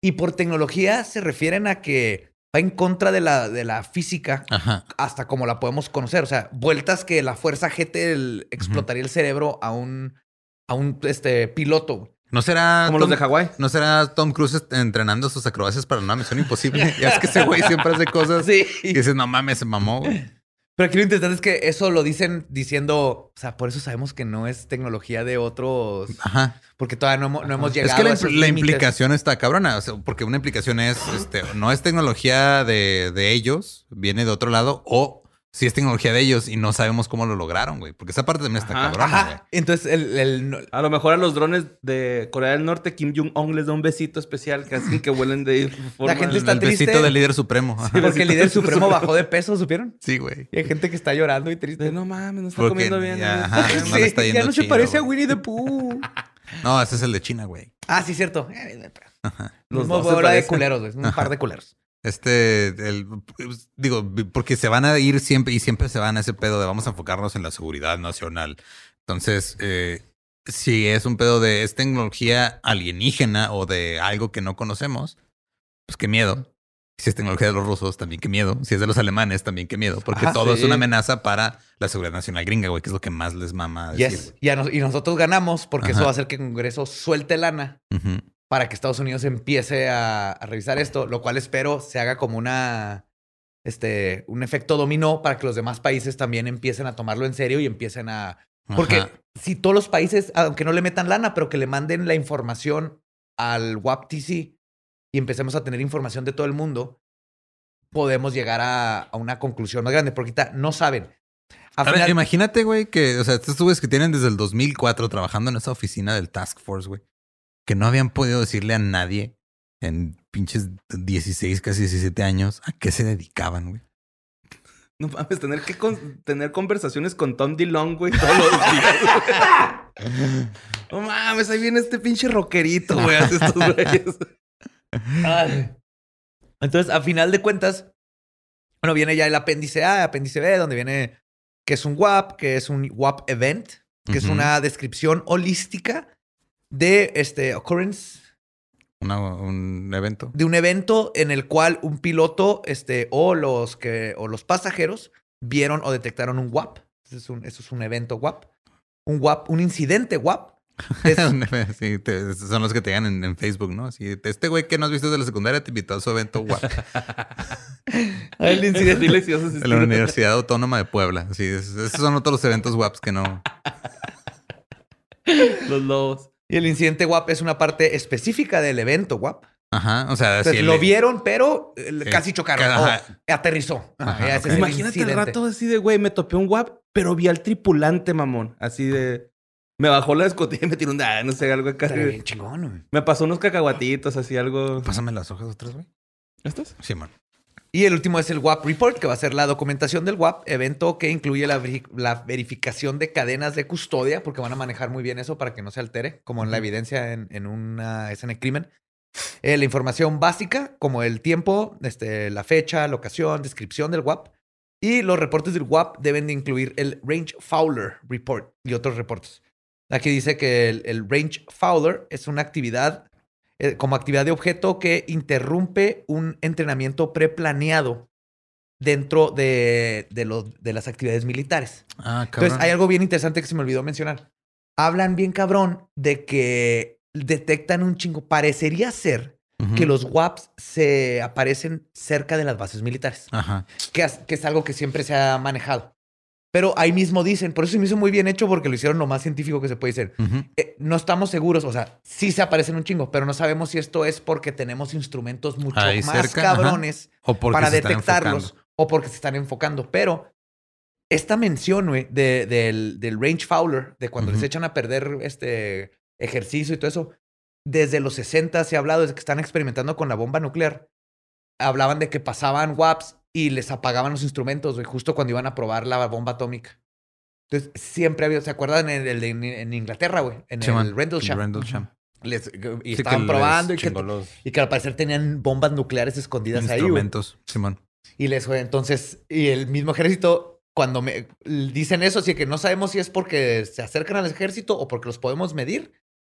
Y por tecnología se refieren a que va en contra de la, de la física Ajá. hasta como la podemos conocer. O sea, vueltas que la fuerza GT el- explotaría el cerebro a un, a un este, piloto. ¿No será Como Tom, los de Hawái. ¿No será Tom Cruise entrenando sus acrobacias para una misión imposible? ya es que ese güey siempre hace cosas Sí. y dices, no mames, se mamó, güey. Pero aquí lo interesante es que eso lo dicen diciendo, o sea, por eso sabemos que no es tecnología de otros, Ajá. porque todavía no, hemos- no hemos Es llegado que la, a impl- esos la implicación está cabrona, o sea, porque una implicación es, este, no es tecnología de, de ellos, viene de otro lado, o si es tecnología de ellos y no sabemos cómo lo lograron, güey. Porque esa parte también está Ajá. cabrona, güey. Entonces, el, el- A lo mejor a los drones de Corea del Norte, Kim Jong-un les da un besito especial que hacen que vuelen de forma... gente está El triste. besito del líder supremo. Ajá. porque el líder supremo bajó de peso, ¿supieron? Sí, güey. Y hay gente que está llorando y triste. De, no mames, no está Porque comiendo bien. ya, ¿no? ajá. Sí, no le está ya yendo no se parece a. Winnie the Pooh. No, ese es el de China, güey. ah, sí, cierto. Eh, Los Los dos se de culeros, güey. Un par de culeros. Este, el, pues, digo, porque se van a ir siempre y siempre se van a ese pedo de vamos a enfocarnos en la seguridad nacional. Entonces, eh, si es un pedo de es tecnología alienígena o de algo que no conocemos, pues qué miedo. Si es tecnología de los rusos, también qué miedo. Si es de los alemanes, también qué miedo. Porque Ajá, todo es una amenaza para la seguridad nacional gringa, güey, que es lo que más les mama decir. Yes. Y, a nos- y nosotros ganamos porque Ajá. eso va a hacer que el Congreso suelte lana. Ujú. Para que Estados Unidos empiece a, a revisar esto, lo cual espero se haga como una este, un efecto dominó para que los demás países también empiecen a tomarlo en serio y empiecen a... Porque Ajá. si todos los países, aunque no le metan lana, pero que le manden la información al WAPTC y empecemos a tener información de todo el mundo, podemos llegar a, a una conclusión más grande, porque no saben. A Ahora, final- imagínate, güey, que, o sea, estos güeyes que tienen desde el 2004 trabajando en esa oficina del Task Force, güey, que no habían podido decirle a nadie en pinches 16, casi 17 años a qué se dedicaban, güey. No mames, tener que con- tener conversaciones con Tom DeLong, güey, todos los días. no mames, ahí viene este pinche rockerito, güey, hace estos güeyes. Entonces, a final de cuentas, bueno, viene ya el apéndice A, apéndice B, donde viene que es un WAP, que es un WAP event, que es una descripción holística de este occurrence, Una- un evento. de un evento en el cual un piloto, este, o los que, o los pasajeros vieron o detectaron un WAP. Eso es un, eso es un evento WAP. Un WAP, un incidente WAP. Es- sí, te- son los que te llegan en, en Facebook, ¿no? Así, este güey que no has visto desde la secundaria te invitó a su evento guap el incidente. De la Universidad Autónoma de Puebla. Es- esos son otros eventos guaps que no. Los lobos. Y el incidente WAP es una parte específica del evento WAP. Ajá, o sea, Entonces, si lo el- vieron, pero eh, Sí. casi chocaron. Ajá. aterrizó. Ajá, es Imagínate el rato así de, güey, me topé un guap, pero vi al tripulante, mamón. Así de... Me bajó la escotilla y me tiró un... ah, no sé, algo acá. Bien chingón, güey. Me pasó unos cacahuatitos, así algo... Pásame las hojas otras, güey. ¿Estos? Sí, man. Y el último es el WAP Report, que va a ser la documentación del WAP, evento que incluye la, veri- la verificación de cadenas de custodia, porque van a manejar muy bien eso para que no se altere, como en la evidencia en, en una escena de crimen. Eh, la información básica, como el tiempo, este, la fecha, la ocasión, descripción del WAP. Y los reportes del WAP deben de incluir el Range Fowler Report y otros reportes. Aquí dice que el, el Range Fowler es una actividad eh, como actividad de objeto que interrumpe un entrenamiento preplaneado dentro de, de, los- de las actividades militares. Ah, cabrón. Entonces, hay algo bien interesante que se me olvidó mencionar. Hablan bien cabrón de que detectan un chingo. Parecería ser que los WAPs se aparecen cerca de las bases militares, Ajá. que es, que es algo que siempre se ha manejado. Pero ahí mismo dicen, por eso se me hizo muy bien hecho porque lo hicieron lo más científico que se puede decir. Ujú. Eh, no estamos seguros, o sea, sí se aparecen un chingo, pero no sabemos si esto es porque tenemos instrumentos mucho Ahí más cerca, cabrones O para detectarlos o porque se están enfocando. Pero esta mención, güey, de- del, del range fowler, de cuando les echan a perder este ejercicio y todo eso, desde los 60 se ha hablado, desde que están experimentando con la bomba nuclear, hablaban de que pasaban WAPs y les apagaban los instrumentos, güey, justo cuando iban a probar la bomba atómica. Entonces, siempre había, ¿se acuerdan en, el de- en Inglaterra, güey? En Sí, el Rendlesham. Rendlesham. Les- y Sí, estaban probando y que, chingó los y que al parecer tenían bombas nucleares escondidas ahí, instrumentos. Simón. Y les fue entonces, y el mismo ejército, cuando me dicen eso, así que no sabemos si es porque se acercan al ejército o porque los podemos medir,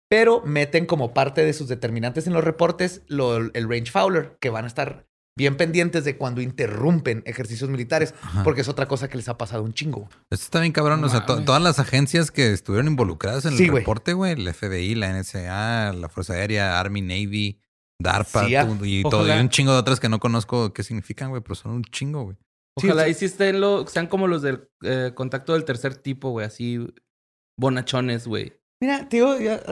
pero meten como parte de sus determinantes en los reportes lo- el range fowler, que van a estar bien pendientes de cuando interrumpen ejercicios militares, Ajá. porque es otra cosa que les ha pasado un chingo. Esto está bien cabrón. No o sea, to- todas las agencias que estuvieron involucradas en el Sí, güey. reporte, güey, el FBI, la NSA, la Fuerza Aérea, Army, Navy, DARPA tú- y todo, y un chingo de otras que no conozco qué significan, güey, pero son un chingo, güey. Ojalá sí. y sí estén lo, sean como los del eh, contacto del tercer tipo, güey. Así bonachones, güey. Mira, tío, ya-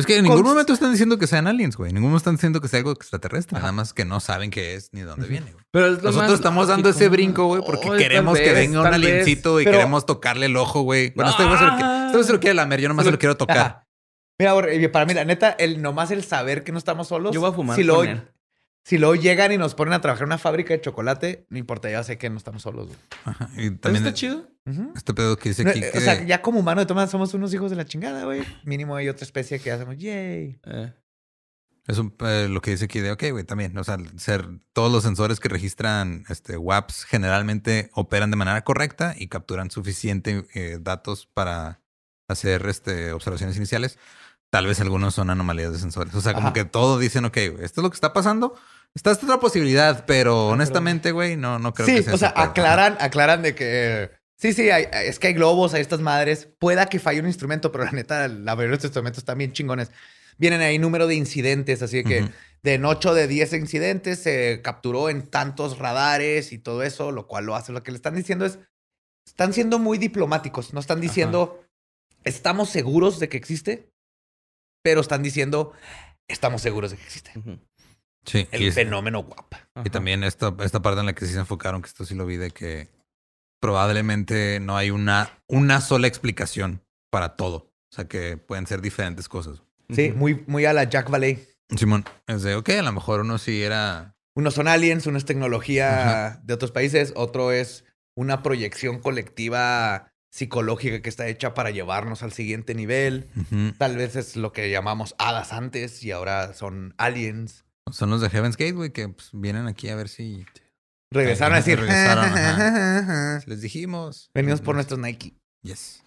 Es que en ningún momento están diciendo que sean aliens, güey. En ningún momento están diciendo que sea algo extraterrestre. Ajá. Nada más que no saben qué es ni de dónde viene, güey. Pero es lo Nosotros más estamos dando ese brinco, güey, porque Oh, queremos que venga un vez. aliencito y Pero- queremos tocarle el ojo, güey. Bueno, este güey se lo quiere- este güey se lo quiere lamer, yo nomás se lo quiero tocar. Ajá. Mira, para mí, la neta, el, nomás el saber que no estamos solos. Yo voy a fumar Si él. si luego llegan y nos ponen a trabajar en una fábrica de chocolate, no importa, ya sé que no estamos solos. güey. Ajá. Y ¿Pero también está chido? Este pedo que dice aquí eh, que... O sea, ya como humano de todas somos unos hijos de la chingada, güey. Mínimo hay otra especie que hacemos, yay. Eh. Es un, eh, lo que dice aquí de, ok, güey, también, o sea, ser, todos los sensores que registran este, WAPs generalmente operan de manera correcta y capturan suficiente eh, datos para hacer este, observaciones iniciales. Tal vez algunos son anomalías de sensores. O sea, como que todo dicen, ok, güey, esto es lo que está pasando. Está esta otra posibilidad, pero honestamente, güey, no, no creo Sí, que sea o sea, aclaran, aclaran de que. Sí, sí, hay- es que hay globos, hay estas madres. Pueda que falle un instrumento, pero la neta, la mayoría de estos instrumentos están bien chingones. vienen ahí número de incidentes, así que de en 8 de 10 incidentes se capturó en tantos radares y todo eso, lo cual lo hace. Lo que le están diciendo es, están siendo muy diplomáticos, no están diciendo, estamos seguros de que existe, pero están diciendo, estamos seguros de que existe. Sí. El es- fenómeno guapa. y también esta, esta parte en la que sí se enfocaron, que esto sí lo vi, de que probablemente no hay una, una sola explicación para todo. O sea, que pueden ser diferentes cosas. Sí, muy, muy a la Jack Valley. Simón, es de, ok, a lo mejor uno sí era... Unos son aliens, uno es tecnología de otros países, otro es una proyección colectiva psicológica que está hecha para llevarnos al siguiente nivel. Tal vez es lo que llamamos hadas antes y ahora son aliens. Son los de Heaven's Gate, güey, que pues, vienen aquí a ver si Regresaron a decir, Regresaron, les dijimos. venimos por nuestros Nike. Yes.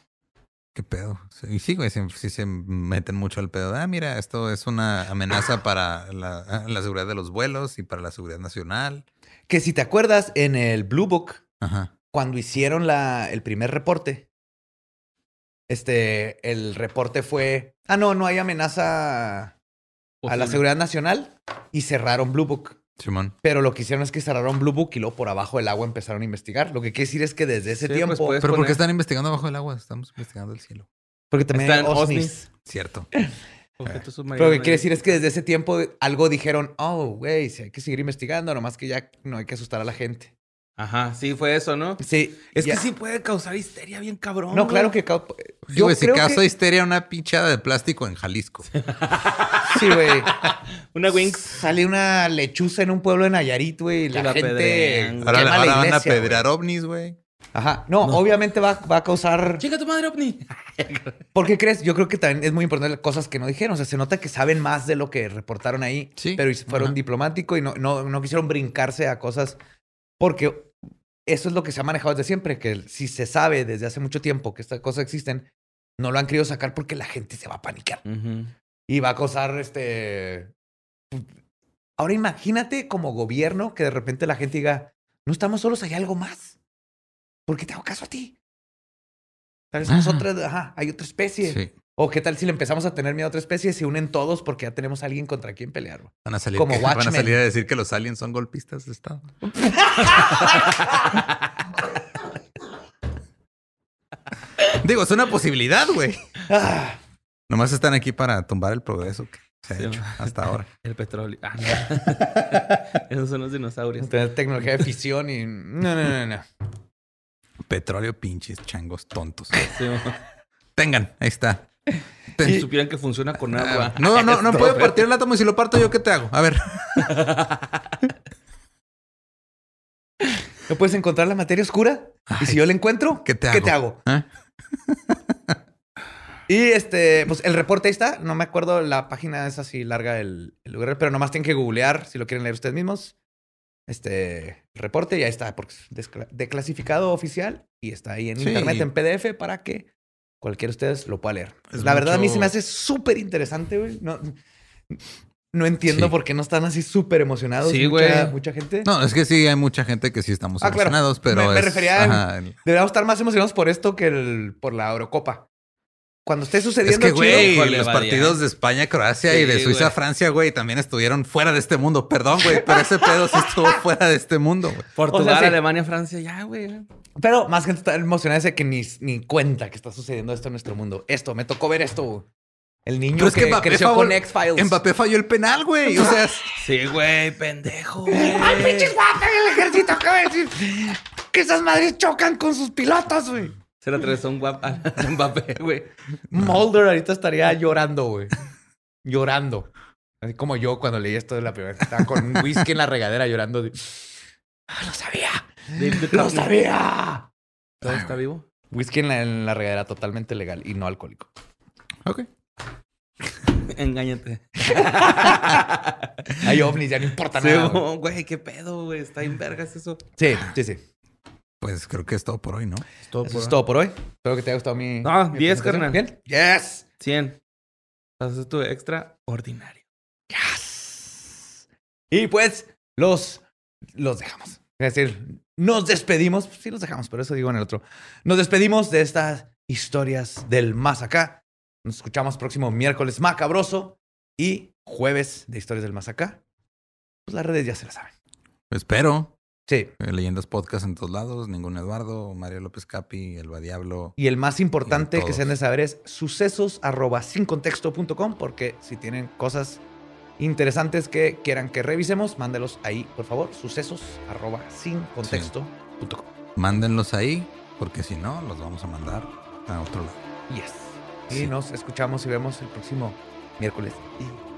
¿Qué pedo? Sí, sí, güey, sí, sí se meten mucho al pedo. Ah, mira, esto es una amenaza para la, la seguridad de los vuelos y para la seguridad nacional. Que si te acuerdas, en el Blue Book, Ajá. cuando hicieron la, el primer reporte, este, el reporte fue, ah, no, no hay amenaza a la seguridad nacional y cerraron Blue Book. Simón. Pero lo que hicieron es que cerraron Blue Book y luego por abajo del agua empezaron a investigar. Lo que quiere decir es que desde ese Sí, tiempo. pues, Pero ¿por qué poner- están investigando abajo del agua? Estamos investigando el cielo. porque también Está hay en OSNIs. OSNIs. Cierto. Objetos Pero lo que quiere decir es que desde ese tiempo algo dijeron, oh, güey, sí hay que seguir investigando, nomás que ya no hay que asustar a la gente. Ajá, sí, fue eso, ¿no? Sí. Es ya- que sí puede causar histeria bien cabrón. No, güey. claro que. Sí, Yo güey, si causa que- histeria una pinchada de plástico en Jalisco. Sí, güey. Una Winx. Sale una lechuza en un pueblo de Nayarit, güey. y La, la gente. quema Ahora, la van a pedrear ovnis, güey. Ajá. No, obviamente va, va a causar. Chica tu madre, ovni. ¿Por qué crees? Yo creo que también es muy importante las cosas que no dijeron. O sea, se nota que saben más de lo que reportaron ahí. Sí. Pero fueron Ajá. diplomáticos y no, no, no quisieron brincarse a cosas. Porque eso es lo que se ha manejado desde siempre. Que si se sabe desde hace mucho tiempo que estas cosas existen, no lo han querido sacar porque la gente se va a panicar. Ujú. Y va a causar este. Ahora imagínate como gobierno que de repente la gente diga: No estamos solos, hay algo más. ¿Por qué te hago caso a ti? Tal vez otra, ajá, hay otra especie. Sí. O qué tal si le empezamos a tener miedo a otra especie, se unen todos porque ya tenemos a alguien contra quien pelear. Van a salir, Como que- van a salir a decir que los aliens son golpistas de Estado. Digo, es una posibilidad, güey. Nomás están aquí para tumbar el progreso que se ha Sí, hecho hasta ahora. El petróleo. Ah, no. Esos son los dinosaurios. tener tecnología de fisión y. No, no, no, no. Petróleo, pinches changos tontos. Sí. Tengan, ahí está. Si supieran que funciona con agua. Ah, No, no, no Esto, puedo partir el átomo y si lo parto yo, ¿qué te hago? A ver. ¿No puedes encontrar la materia oscura? y si yo la encuentro, ¿qué te ¿Qué hago? te hago? ¿Ah? Y este, pues el reporte ahí está. No me acuerdo, la página es así larga el, el URL, pero nomás tienen que googlear si lo quieren leer ustedes mismos. Este el reporte ya está porque es declasificado oficial y está ahí en Sí. internet en PDF para que cualquiera de ustedes lo pueda leer. Es la verdad, a mí se me hace súper interesante, güey. No, no entiendo Sí. por qué no están así súper emocionados. Sí, güey. mucha gente. No, es que sí, hay mucha gente que sí estamos Ah, claro. emocionados, pero. Me- me es- refería en- ajá, el- Deberíamos estar más emocionados por esto que el- por la Eurocopa. Cuando esté sucediendo Es que, chido, güey, los partidos de España, Croacia y de Suiza, güey. Francia, güey, también estuvieron fuera de este mundo. Perdón, güey, pero ese pedo sí estuvo fuera de este mundo, güey. Portugal, O sea, sí. Alemania, Francia, ya, güey. Pero más gente está emocionada de que ni, ni cuenta que está sucediendo esto en nuestro mundo. Esto, me tocó ver esto. El niño Pero es que que, Mbappé creció falló- con X-Files. Mbappé falló el penal, güey. O sea, Sí, güey, pendejo, güey. ¡Ay, pinches Mbappé! El ejército acaba de decir que esas madres chocan con sus pilotos, güey. Se le atravesó un guap a Mbappé, güey. Mulder ahorita estaría llorando, güey. Llorando. Así como yo cuando leí esto de la primera vez. Estaba con un whisky en la regadera llorando. de, ¡Ah, ¡Lo sabía! ¡Lo sabía! ¿Todavía está vivo? Whisky en la, en la regadera totalmente legal y no alcohólico. ok. Engáñate. Hay ovnis, ya no importa Sí, nada. güey, qué pedo, güey. Está en vergas eso. Sí, sí, sí. Pues creo que es todo por hoy, ¿no? Todo Eso es todo por hoy. Espero que te haya gustado mi. No, mi 10, presentación. carnal. Bien. Yes. 100. Haces tu extraordinario. Yes. Y pues los, los dejamos. Es decir, nos despedimos. Sí, los dejamos, pero eso digo en el otro. Nos despedimos de estas historias del más acá. Nos escuchamos próximo miércoles macabroso. Y jueves de Historias del Más Acá. Pues las redes ya se las saben. Espero. Sí. Eh, Leyendas podcast en todos lados. Ningún Eduardo, Mario López Capi, Elba Diablo. Y el más importante que se han de saber es sucesos arroba sin contexto.com porque si tienen cosas interesantes que quieran que revisemos, mándelos ahí, por favor. Sucesos arroba sin contexto.com. Mándenlos ahí, porque si no, los vamos a mandar a otro lado. Yes. Y Sí. nos escuchamos y vemos el próximo miércoles y